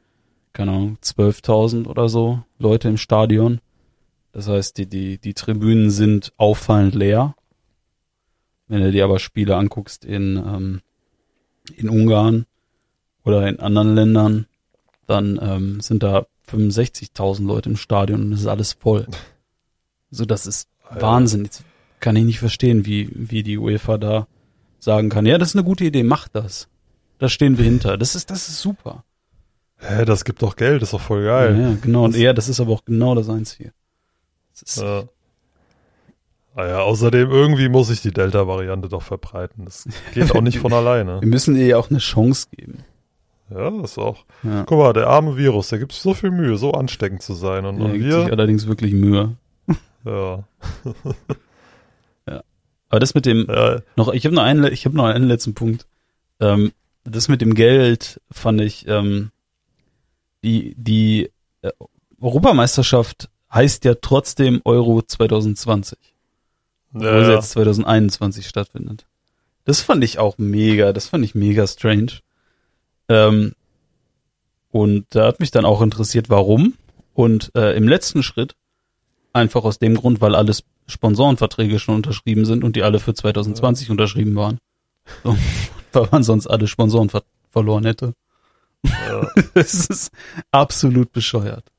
keine Ahnung, 12.000 oder so Leute im Stadion. Das heißt, die, die, die Tribünen sind auffallend leer. Wenn du dir aber Spiele anguckst in, ähm, in Ungarn oder in anderen Ländern, dann ähm, sind da 65.000 Leute im Stadion und es ist alles voll. So, das ist Alter. Wahnsinn. Jetzt kann ich nicht verstehen, wie, wie die UEFA da sagen kann, ja, das ist eine gute Idee, macht das. Da stehen wir hinter. Das ist, das ist super. Hä, das gibt doch Geld, ist doch voll Ja, geil. ja, genau. Und ja, das ist aber auch genau das Einzige. Das ist, Ja. Ah ja, außerdem irgendwie muss ich die Delta-Variante doch verbreiten. Das geht auch nicht von (laughs) alleine. wir müssen ihr ja auch eine Chance geben. Ja, das auch. Ja. Guck mal, der arme Virus, der gibt sich so viel Mühe, so ansteckend zu sein. Und, Er und gibt sich wir, allerdings wirklich Mühe. (laughs) (laughs) ja, Aber das mit dem, ja, noch, ich habe noch einen, ich habe noch einen letzten Punkt. Ähm, das mit dem Geld fand ich, ähm, die, die äh, Europameisterschaft heißt ja trotzdem Euro 2020. obwohl sie ja, jetzt 2021 stattfindet. Das fand ich auch mega, das fand ich mega strange. Ähm, und da hat mich dann auch interessiert, warum. Und äh, im letzten Schritt, einfach aus dem Grund, weil alles Sponsorenverträge schon unterschrieben sind und die alle für 2020 unterschrieben waren. So, (laughs) weil man sonst alle Sponsoren ver verloren hätte. ja. (laughs) Das ist absolut bescheuert.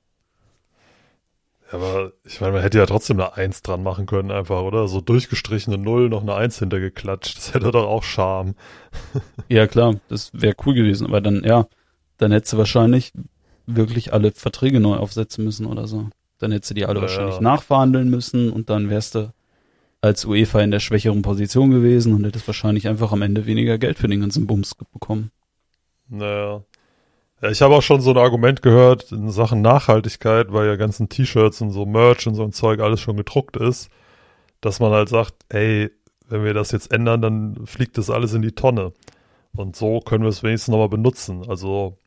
Aber ich meine, man hätte ja trotzdem eine Eins dran machen können, einfach, oder? So durchgestrichene Null, noch eine Eins hintergeklatscht. Das hätte doch auch Charme. (laughs) Ja, klar, das wäre cool gewesen, aber dann, ja, dann hättest du wahrscheinlich wirklich alle Verträge neu aufsetzen müssen oder so. Dann hättest du die alle Ja, wahrscheinlich ja. nachverhandeln müssen und dann wärst du als UEFA in der schwächeren Position gewesen und hättest wahrscheinlich einfach am Ende weniger Geld für den ganzen Bums bekommen. Naja. Ja, ich habe auch schon so ein Argument gehört in Sachen Nachhaltigkeit, weil ja ganzen T-Shirts und so Merch und so ein Zeug alles schon gedruckt ist, dass man halt sagt, ey, wenn wir das jetzt ändern, dann fliegt das alles in die Tonne. Und so können wir es wenigstens nochmal benutzen. Also,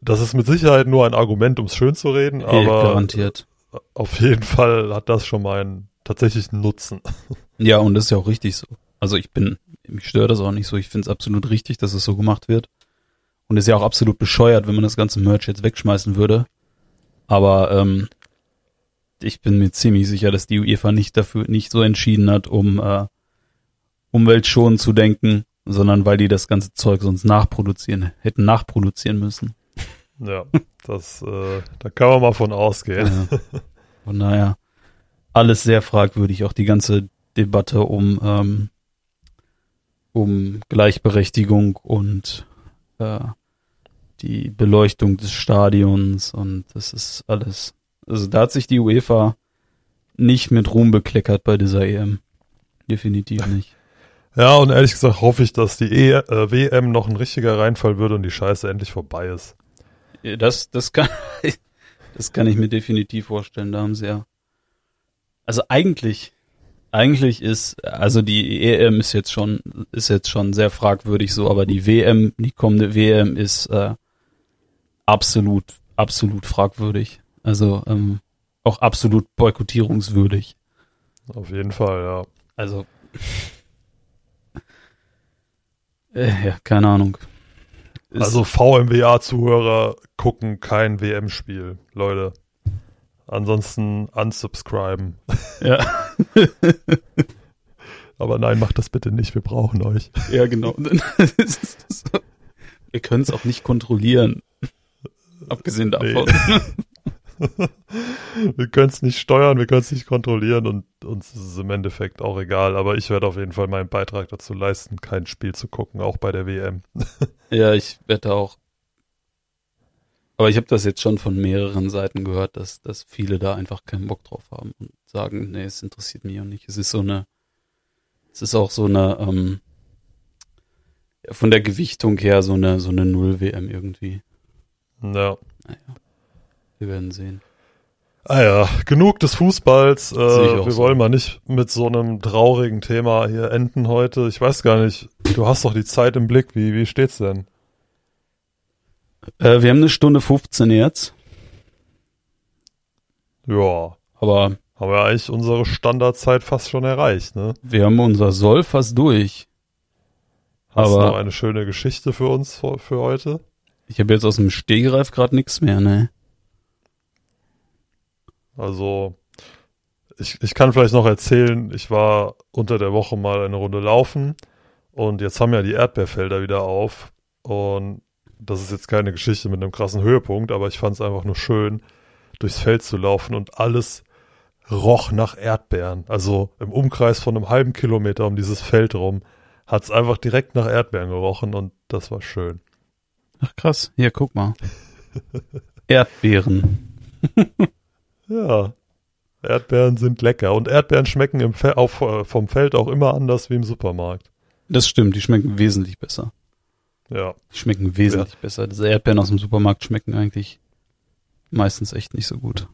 das ist mit Sicherheit nur ein Argument, um es schön zu reden, Eh, aber Garantiert. auf jeden Fall hat das schon mal einen tatsächlichen Nutzen. (laughs) Ja, und das ist ja auch richtig so. Also ich bin, mich stört das auch nicht so. Ich finde es absolut richtig, dass es so gemacht wird. Und ist ja auch absolut bescheuert, wenn man das ganze Merch jetzt wegschmeißen würde. Aber ähm, ich bin mir ziemlich sicher, dass die UEFA nicht dafür nicht so entschieden hat, um äh, umweltschonend zu denken, sondern weil die das ganze Zeug sonst nachproduzieren, hätten nachproduzieren müssen. Ja, das, äh, da kann man mal von ausgehen. Ja. (laughs) Von daher alles sehr fragwürdig, auch die ganze Debatte um, ähm, um Gleichberechtigung und äh, die Beleuchtung des Stadions und das ist alles. Also da hat sich die UEFA nicht mit Ruhm bekleckert bei dieser EM. Definitiv nicht. Ja, und ehrlich gesagt hoffe ich, dass die e äh, WM noch ein richtiger Reinfall wird und die Scheiße endlich vorbei ist. Das, das kann, (laughs) das kann ich mir definitiv vorstellen. Da haben sie ja. Also eigentlich, eigentlich ist, also die EM ist jetzt schon, ist jetzt schon sehr fragwürdig so, aber die WM, die kommende WM ist äh, absolut, absolut fragwürdig. Also ähm, auch absolut boykottierungswürdig. Auf jeden Fall, ja. Also, äh, ja, keine Ahnung. Ist- Also VMWA-Zuhörer gucken kein WM-Spiel, Leute. Ansonsten unsubscriben. ja, (laughs) Aber nein, macht das bitte nicht, wir brauchen euch. ja, genau. (laughs) Wir können es auch nicht kontrollieren. Abgesehen davon. (laughs) Wir können es nicht steuern, wir können es nicht kontrollieren und uns ist es im Endeffekt auch egal. Aber ich werde auf jeden Fall meinen Beitrag dazu leisten, kein Spiel zu gucken, auch bei der WM. (laughs) Ja, ich wette auch. Aber ich habe das jetzt schon von mehreren Seiten gehört, dass, dass viele da einfach keinen Bock drauf haben und sagen, nee, es interessiert mich auch nicht. Es ist so eine, es ist auch so eine, ähm, von der Gewichtung her so eine, so eine Null-WM irgendwie. Ja. Naja, wir werden sehen. Ah ja, genug des Fußballs. Äh, wir so. wollen mal nicht mit so einem traurigen Thema hier enden heute. Ich weiß gar nicht, du hast doch die Zeit im Blick. Wie, wie steht's denn? Äh, wir haben eine Stunde 15 jetzt, Ja, aber haben wir eigentlich unsere Standardzeit fast schon erreicht, ne? wir haben unser Soll fast durch. Hast du noch eine schöne Geschichte für uns für, für heute? Ich habe jetzt aus dem Stehgreif gerade nichts mehr, ne? Also, ich, ich kann vielleicht noch erzählen, ich war unter der Woche mal eine Runde laufen und jetzt haben ja die Erdbeerfelder wieder auf und das ist jetzt keine Geschichte mit einem krassen Höhepunkt, aber ich fand es einfach nur schön, durchs Feld zu laufen und alles roch nach Erdbeeren. Also im Umkreis von einem halben Kilometer um dieses Feld rum hat es einfach direkt nach Erdbeeren gerochen und das war schön. Ach krass, hier guck mal. (laughs) Erdbeeren. (laughs) Ja, Erdbeeren sind lecker und Erdbeeren schmecken im Fe auf, äh, vom Feld auch immer anders wie im Supermarkt. Das stimmt, die schmecken wesentlich besser. Ja, Die schmecken wesentlich besser. Diese Erdbeeren aus dem Supermarkt schmecken eigentlich meistens echt nicht so gut.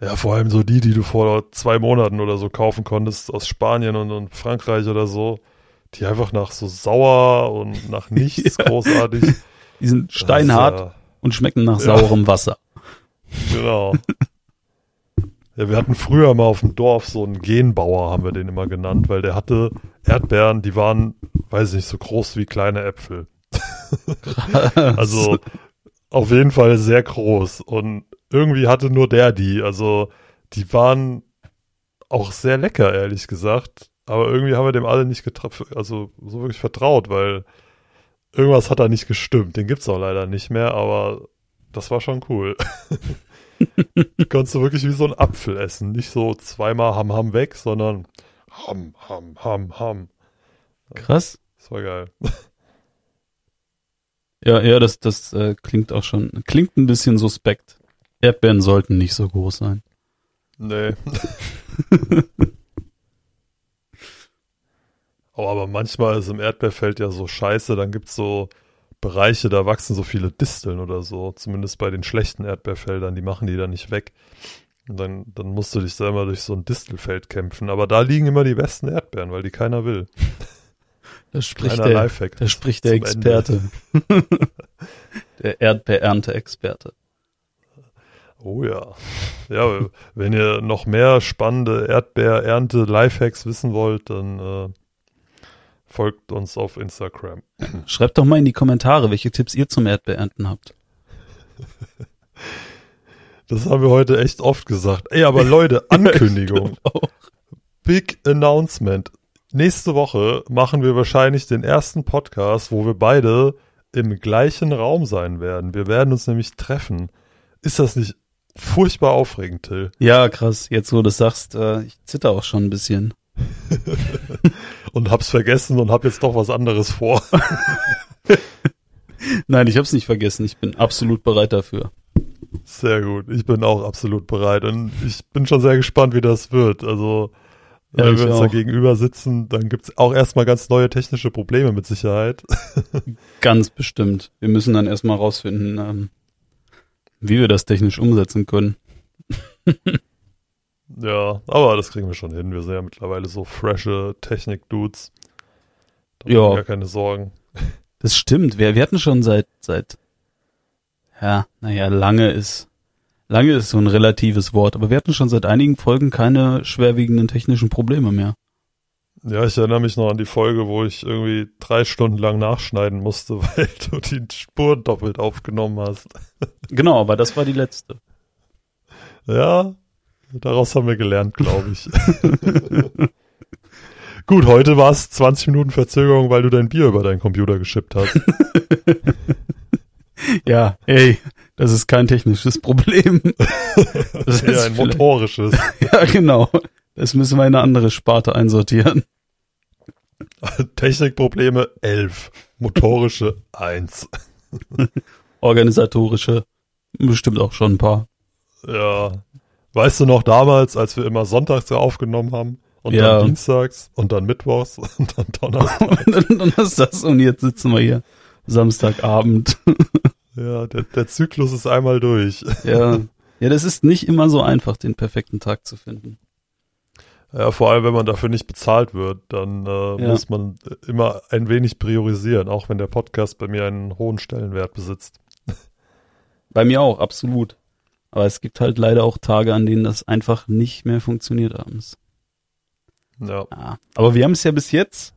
ja, vor allem so die, die du vor zwei Monaten oder so kaufen konntest aus Spanien und, und Frankreich oder so, die einfach nach so sauer und nach (laughs) nichts Ja. großartig. Die sind steinhart und schmecken nach ja. saurem Wasser. Genau. (laughs) Ja, wir hatten früher mal auf dem Dorf so einen Genbauer, haben wir den immer genannt, weil der hatte Erdbeeren, die waren, weiß ich nicht, so groß wie kleine Äpfel. (laughs) Also auf jeden Fall sehr groß. Und irgendwie hatte nur der die. Also die waren auch sehr lecker, ehrlich gesagt. Aber irgendwie haben wir dem alle nicht getroffen, also so wirklich vertraut, weil irgendwas hat da nicht gestimmt. Den gibt's auch leider nicht mehr, aber das war schon cool. (laughs) Konntest du wirklich wie so ein Apfel essen. Nicht so zweimal ham ham weg, sondern ham ham ham ham. krass. Das war geil. Ja, ja, das, das äh, klingt auch schon, klingt ein bisschen suspekt. Erdbeeren sollten nicht so groß sein. Nee. (laughs) oh, aber manchmal ist im Erdbeerfeld ja so scheiße, dann gibt's so Bereiche, da wachsen so viele Disteln oder so. Zumindest bei den schlechten Erdbeerfeldern, die machen die dann nicht weg. Und dann, dann musst du dich da immer durch so ein Distelfeld kämpfen. Aber da liegen immer die besten Erdbeeren, weil die keiner will. (laughs) Das spricht Kleiner der, Lifehack. da spricht der. Experte. (laughs) der Erdbeerernte-Experte. Oh ja. Ja, wenn ihr noch mehr spannende Erdbeerernte-Lifehacks wissen wollt, dann äh, folgt uns auf Instagram. Schreibt doch mal in die Kommentare, welche Tipps ihr zum Erdbeerernten habt. Das haben wir heute echt oft gesagt. Ey, aber Leute, (laughs) Ankündigung. Big Announcement. Nächste Woche machen wir wahrscheinlich den ersten Podcast, wo wir beide im gleichen Raum sein werden. Wir werden uns nämlich treffen. Ist das nicht furchtbar aufregend, Till? Ja, krass. Jetzt, wo du das sagst, äh, ich zitter auch schon ein bisschen. (laughs) Und hab's vergessen und hab jetzt doch was anderes vor. (laughs) Nein, ich hab's nicht vergessen. Ich bin absolut bereit dafür. Sehr gut. Ich bin auch absolut bereit und ich bin schon sehr gespannt, wie das wird. Also, Ja, wenn wir uns da gegenüber sitzen, dann gibt's auch erstmal ganz neue technische Probleme mit Sicherheit. (laughs) Ganz bestimmt. Wir müssen dann erstmal rausfinden, ähm, wie wir das technisch umsetzen können. (laughs) Ja, aber das kriegen wir schon hin. Wir sind ja mittlerweile so frische Technik-Dudes. Da Ja. Gar keine Sorgen. (laughs) Das stimmt. Wir, wir hatten schon seit, seit, ja, naja, lange ist, Lange ist so ein relatives Wort, aber wir hatten schon seit einigen Folgen keine schwerwiegenden technischen Probleme mehr. Ja, ich erinnere mich noch an die Folge, wo ich irgendwie drei Stunden lang nachschneiden musste, (laughs) weil du die Spuren doppelt aufgenommen hast. Genau, aber das war die letzte. Ja, daraus haben wir gelernt, glaube ich. (laughs) Gut, heute war es 20 Minuten Verzögerung, weil du dein Bier über deinen Computer geschippt hast. (laughs) ja, ey, das ist kein technisches Problem. (laughs) Das ist ein motorisches. Ja, genau. Das müssen wir in eine andere Sparte einsortieren. Technikprobleme 11, motorische 1. Organisatorische bestimmt auch schon ein paar. Ja. Weißt du noch damals, als wir immer sonntags aufgenommen haben? Und Ja. dann dienstags und dann mittwochs (laughs) und dann donnerstags. und (laughs) dann, das und jetzt sitzen wir hier Samstagabend. (laughs) Ja, der, der Zyklus ist einmal durch. ja. Ja, das ist nicht immer so einfach, den perfekten Tag zu finden. Ja, vor allem, wenn man dafür nicht bezahlt wird, dann äh, Ja. muss man immer ein wenig priorisieren, auch wenn der Podcast bei mir einen hohen Stellenwert besitzt. Bei mir auch, absolut. Aber es gibt halt leider auch Tage, an denen das einfach nicht mehr funktioniert abends. Ja, Ja. Aber wir haben es ja bis jetzt,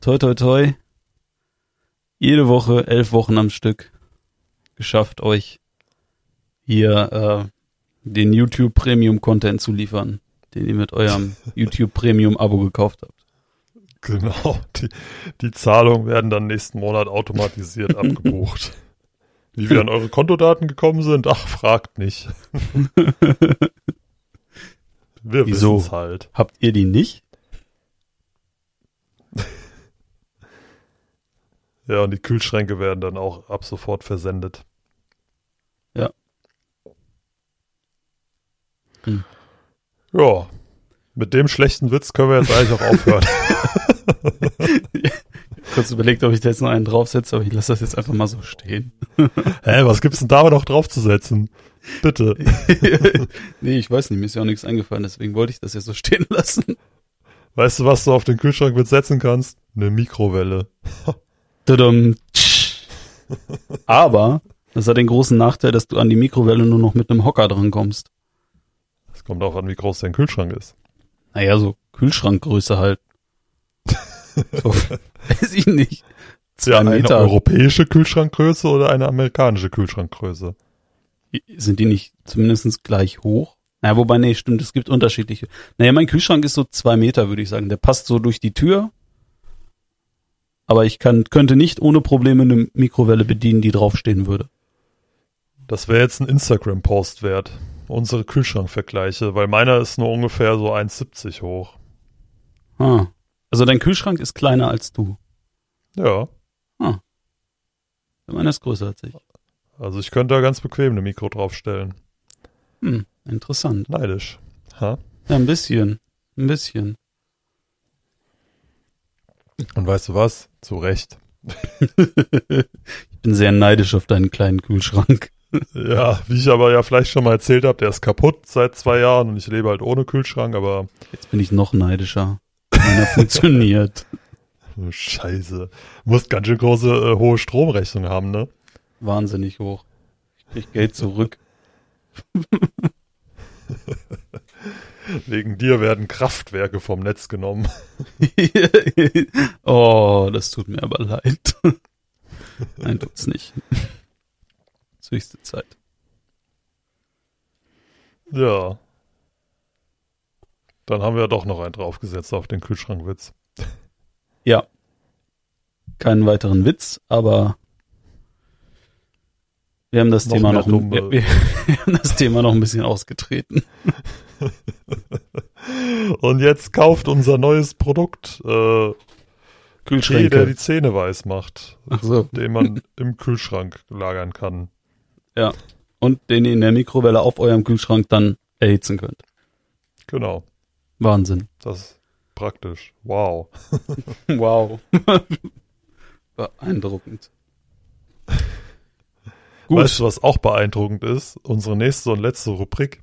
toi toi toi, jede Woche, elf Wochen am Stück geschafft, euch hier äh, den YouTube Premium Content zu liefern, den ihr mit eurem (laughs) YouTube Premium Abo gekauft habt. genau. Die, die Zahlungen werden dann nächsten Monat automatisiert (laughs) abgebucht. Wie wir an eure Kontodaten gekommen sind, ach, fragt nicht. (laughs) Wir Wieso? wissen's halt. Habt ihr die nicht? (laughs) Ja, und die Kühlschränke werden dann auch ab sofort versendet. Ja. Hm. Ja. Mit dem schlechten Witz können wir jetzt eigentlich auch aufhören. (laughs) Kurz überlegt, ob ich da jetzt noch einen draufsetze, aber ich lasse das jetzt einfach mal so stehen. (laughs) Hä, was gibt's denn da noch draufzusetzen? Bitte. (laughs) nee, ich weiß nicht, mir ist ja auch nichts eingefallen, deswegen wollte ich das jetzt so stehen lassen. Weißt du, was du auf den Kühlschrank mit setzen kannst? Eine Mikrowelle. Aber das hat den großen Nachteil, dass du an die Mikrowelle nur noch mit einem Hocker dran kommst. Es kommt auch an, wie groß dein Kühlschrank ist. Naja, so Kühlschrankgröße halt. (laughs) (laughs) So, weiß ich nicht. Zwei Ja, eine Meter. europäische Kühlschrankgröße oder eine amerikanische Kühlschrankgröße? Sind die nicht zumindest gleich hoch? Naja, wobei, nee, stimmt, es gibt unterschiedliche. Naja, mein Kühlschrank ist so zwei Meter, würde ich sagen. Der passt so durch die Tür. Aber ich kann, könnte nicht ohne Probleme eine Mikrowelle bedienen, die draufstehen würde. Das wäre jetzt ein Instagram-Post wert. Unsere Kühlschrankvergleiche, weil meiner ist nur ungefähr so 1,70 hoch. Ah. Also dein Kühlschrank ist kleiner als du. Ja, Meiner ist größer als ich. also ich könnte da ganz bequem eine Mikro draufstellen. Hm, interessant. Neidisch. Ha? Ja, ein bisschen. Ein bisschen. Und weißt du was? Zu Recht. (laughs) Ich bin sehr neidisch auf deinen kleinen Kühlschrank. (laughs) Ja, wie ich aber ja vielleicht schon mal erzählt habe, der ist kaputt seit zwei Jahren und ich lebe halt ohne Kühlschrank, aber Jetzt bin ich noch neidischer. Meiner (laughs) funktioniert. oh, scheiße. Musst ganz schön große, äh, hohe Stromrechnung haben, ne? Wahnsinnig hoch. Ich krieg Geld zurück. (laughs) Wegen dir werden Kraftwerke vom Netz genommen. (laughs) oh, das tut mir aber leid. Nein, tut's nicht. Höchste Zeit. Ja. Dann haben wir doch noch einen draufgesetzt auf den Kühlschrankwitz. Ja. Keinen weiteren Witz, aber wir haben das Noch Thema noch, dumme- wir, wir, wir haben das Thema noch ein bisschen ausgetreten. (laughs) Und jetzt kauft unser neues Produkt, äh, Tee, der Kühlschränke. die Zähne weiß macht, Ach so. den man im Kühlschrank lagern kann. Ja. Und den ihr in der Mikrowelle auf eurem Kühlschrank dann erhitzen könnt. Genau. Wahnsinn. Das ist praktisch. Wow. (laughs) (laughs) Wow. Beeindruckend. Gut. Weißt du, was auch beeindruckend ist? Unsere nächste und letzte Rubrik.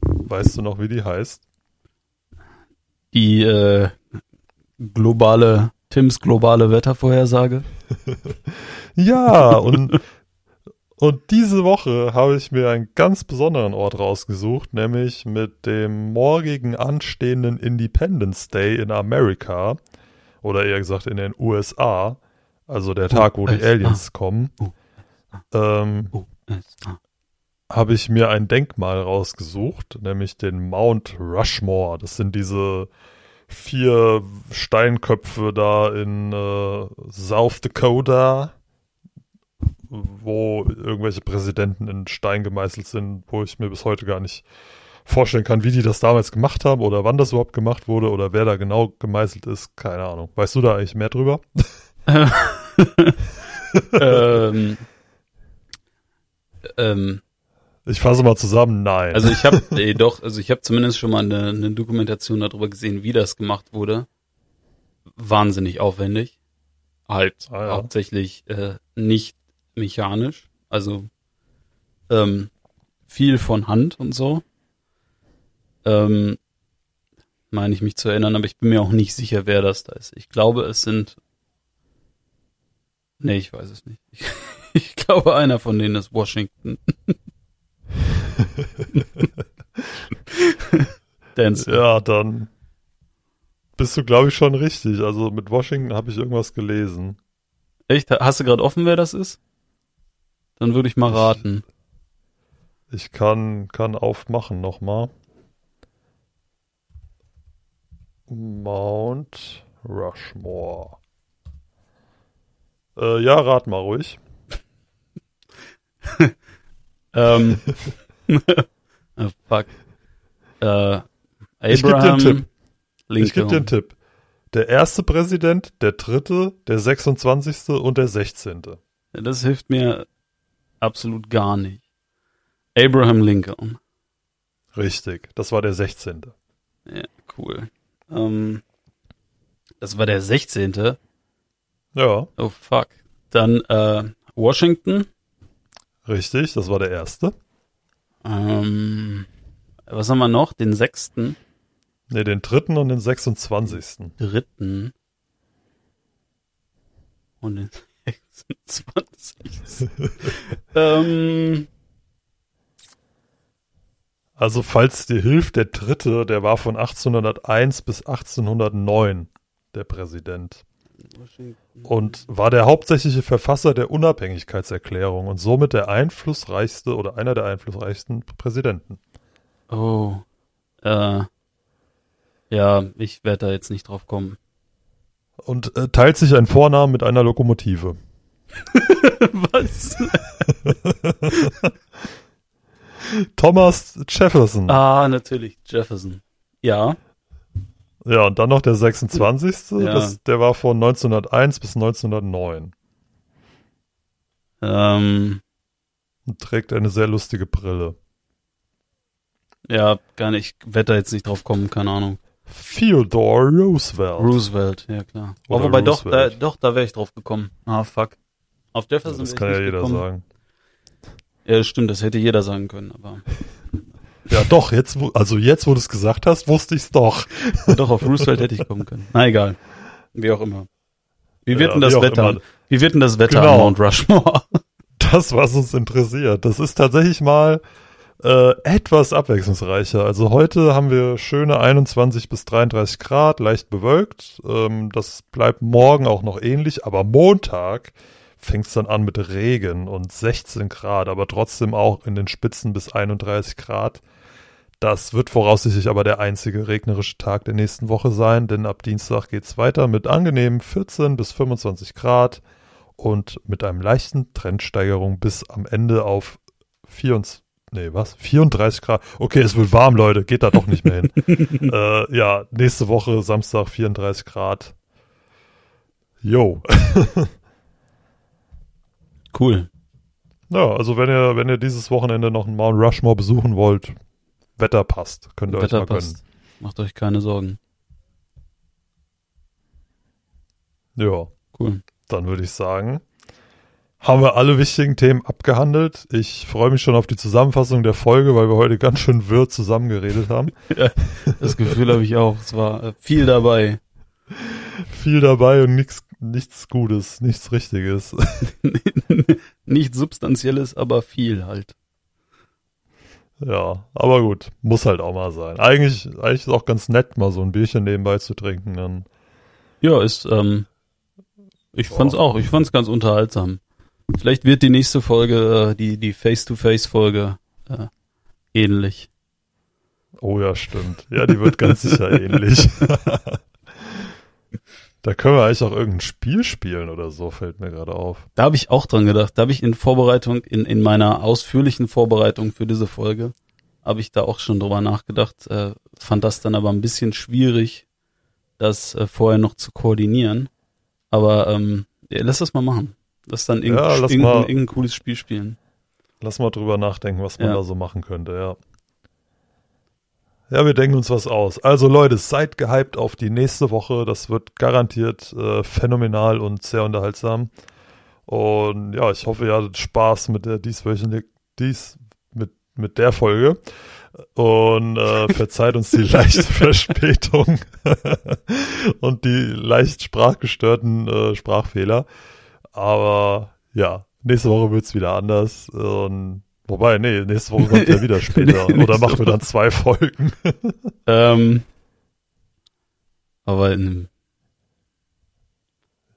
Weißt du noch, wie die heißt? Die äh, globale, Tims globale Wettervorhersage. (laughs) Ja, und, Und diese Woche habe ich mir einen ganz besonderen Ort rausgesucht, nämlich mit dem morgigen anstehenden Independence Day in Amerika oder eher gesagt in den USA, also der Tag, wo die. Aliens kommen, ähm, habe ich mir ein Denkmal rausgesucht, nämlich den Mount Rushmore. Das sind diese vier Steinköpfe da in äh, South Dakota, wo irgendwelche Präsidenten in Stein gemeißelt sind, wo ich mir bis heute gar nicht vorstellen kann, wie die das damals gemacht haben oder wann das überhaupt gemacht wurde oder wer da genau gemeißelt ist. Keine Ahnung. Weißt du da eigentlich mehr drüber? (laughs) ähm, ähm, Ich fasse mal zusammen. Nein. also ich habe (laughs) nee, doch, also ich habe zumindest schon mal eine, eine Dokumentation darüber gesehen, wie das gemacht wurde. Wahnsinnig aufwendig. Halt Ah, ja. hauptsächlich äh, nicht mechanisch, also ähm, viel von Hand und so. Ähm, meine ich mich zu erinnern, aber ich bin mir auch nicht sicher, wer das da ist. Ich glaube, es sind. Nee, ich weiß es nicht. Ich, (laughs) ich glaube, einer von denen ist Washington. (laughs) Dance. Ja, dann bist du, glaube ich, schon richtig. Also mit Washington habe ich irgendwas gelesen. Echt? Hast du gerade offen, wer das ist? Dann würde ich mal Ich- raten. Ich kann, kann aufmachen nochmal. Mount Rushmore. Äh, ja, rat mal ruhig. (laughs) Ähm. (laughs) oh, fuck. Äh, Ich geb dir einen Abraham Tipp. Lincoln. Ich gebe dir einen Tipp. Der erste Präsident, der dritte, der 26. und der 16. Das hilft mir absolut gar nicht. Abraham Lincoln. Richtig, das war der 16. Ja, cool. Ähm, das war der 16. Ja, Oh fuck. Dann äh, Washington. richtig, das war der erste. Ähm, was haben wir noch? Den sechsten, Ne, den dritten und den 26. dritten und den 26. (laughs) ähm, Also, falls dir hilft, der dritte, der war von 1801 bis 1809 der Präsident und war der hauptsächliche Verfasser der Unabhängigkeitserklärung und somit der einflussreichste oder einer der einflussreichsten Präsidenten. Oh. Äh, ja, ich werde da jetzt nicht drauf kommen. Und äh, teilt sich einen Vornamen mit einer Lokomotive. (laughs) Was? Thomas Jefferson. ah, natürlich, Jefferson. Ja. Ja, und dann noch der 26. Ja. Das, der war von 1901 bis 1909 Ähm, und trägt eine sehr lustige Brille. ja, gar nicht. Da jetzt nicht drauf kommen, keine Ahnung. Theodore Roosevelt. Roosevelt, ja klar. Oh, wobei doch, da, Roosevelt. doch, da wäre ich drauf gekommen. Ah, fuck. Auf Jefferson das wär kann ich ja jeder gekommen. sagen. Ja, das stimmt, das hätte jeder sagen können, aber Ja, doch, jetzt, also jetzt, wo du es gesagt hast, wusste ich's doch. doch auf Roosevelt hätte ich kommen können. Na egal. Wie auch immer. Wie wird Ja, denn das Wetter? immer. Wie wird denn das Wetter Genau. am Mount Rushmore? Das, was uns interessiert. Das ist tatsächlich mal äh, etwas abwechslungsreicher. Also heute haben wir schöne 21 bis 33 Grad, leicht bewölkt. Ähm, das bleibt morgen auch noch ähnlich, aber Montag fängt es dann an mit Regen und 16 Grad, aber trotzdem auch in den Spitzen bis 31 Grad. Das wird voraussichtlich aber der einzige regnerische Tag der nächsten Woche sein, denn ab Dienstag geht's weiter mit angenehmen 14 bis 25 Grad und mit einem leichten Trendsteigerung bis am Ende auf 24, nee, was? 34 Grad. Okay, es wird warm, Leute, geht da doch nicht mehr hin. (laughs) äh, ja, nächste Woche, Samstag, 34 Grad. Jo. (laughs) Cool. Ja, also wenn ihr, wenn ihr dieses Wochenende noch einen Mount Rushmore besuchen wollt, Wetter passt, könnt ihr euch Wetter mal gönnen. passt. Macht euch keine Sorgen. Ja, Cool. dann würde ich sagen, haben wir alle wichtigen Themen abgehandelt. Ich freue mich schon auf die Zusammenfassung der Folge, weil wir heute ganz schön wirr zusammengeredet haben. (laughs) Das Gefühl habe ich auch. Es war äh, viel dabei. Viel dabei und nichts nichts Gutes, nichts Richtiges. (laughs) Nichts Substanzielles, aber viel halt. Ja, aber gut, muss halt auch mal sein. Eigentlich, eigentlich ist auch ganz nett, mal so ein Bierchen nebenbei zu trinken. Dann. Ja, ist, ähm, ich fand's auch, ich fand's ganz unterhaltsam. Vielleicht wird die nächste Folge, äh, die, die Face-to-Face-Folge, äh, ähnlich. Oh ja, stimmt. Ja, die wird ganz sicher ähnlich. (laughs) da können wir eigentlich auch irgendein Spiel spielen oder so, fällt mir gerade auf. Da habe ich auch dran gedacht. Da habe ich in Vorbereitung, in, in meiner ausführlichen Vorbereitung für diese Folge, habe ich da auch schon drüber nachgedacht, äh, fand das dann aber ein bisschen schwierig, das äh, vorher noch zu koordinieren. Aber ähm, ja, lass das mal machen. Lass dann irgendein, Ja, lass irgendein, mal. irgendein cooles Spiel spielen. Lass mal drüber nachdenken, was man Ja. da so machen könnte, ja. Ja, wir denken uns was aus. Also Leute, seid gehypt auf die nächste Woche. Das wird garantiert äh, phänomenal und sehr unterhaltsam. Und ja, ich hoffe, ihr hattet Spaß mit der dieswöchentlich, dies, mit, mit der Folge. Und äh, (laughs) verzeiht uns die leichte Verspätung (laughs) und die leicht sprachgestörten äh, Sprachfehler. Aber ja, nächste Woche wird's wieder anders. Und, wobei, nee, nächste Woche kommt ja wieder (laughs) später. Oder machen wir dann zwei Folgen. (laughs) Ähm, aber in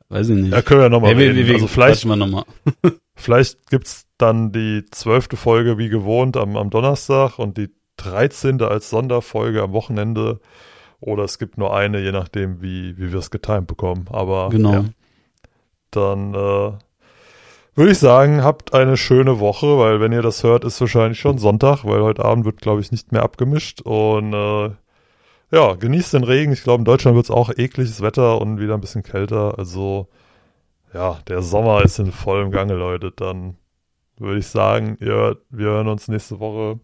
weiß ich nicht. Ja, können wir nochmal Hey, reden. wir, wir also vielleicht, wir noch mal. (laughs) vielleicht gibt's dann die zwölfte Folge wie gewohnt am, am Donnerstag und die dreizehnte als Sonderfolge am Wochenende. Oder es gibt nur eine, je nachdem, wie, wie wir es getimt bekommen. Aber Genau. ja, dann äh, würde ich sagen, habt eine schöne Woche, weil wenn ihr das hört, ist wahrscheinlich schon Sonntag, weil heute Abend wird, glaube ich, nicht mehr abgemischt. Und äh, ja, genießt den Regen. Ich glaube, in Deutschland wird's auch ekliges Wetter und wieder ein bisschen kälter. Also ja, der Sommer ist in vollem Gange, Leute. Dann würde ich sagen, ihr, wir hören uns nächste Woche.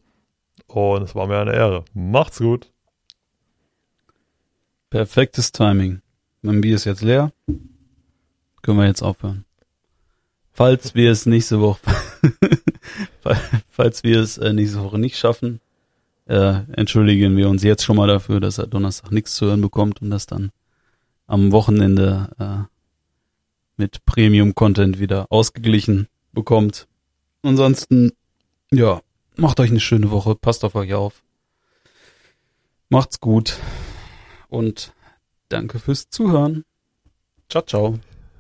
Und es war mir eine Ehre. Macht's gut. Perfektes Timing. Mein Bier ist jetzt leer. Können wir jetzt aufhören. Falls wir es nächste Woche, (laughs) falls wir es äh, nächste Woche nicht schaffen, äh, entschuldigen wir uns jetzt schon mal dafür, dass er Donnerstag nichts zu hören bekommt und das dann am Wochenende äh, mit Premium-Content wieder ausgeglichen bekommt. Ansonsten, ja, macht euch eine schöne Woche, passt auf euch auf. Macht's gut und danke fürs Zuhören. Ciao, ciao.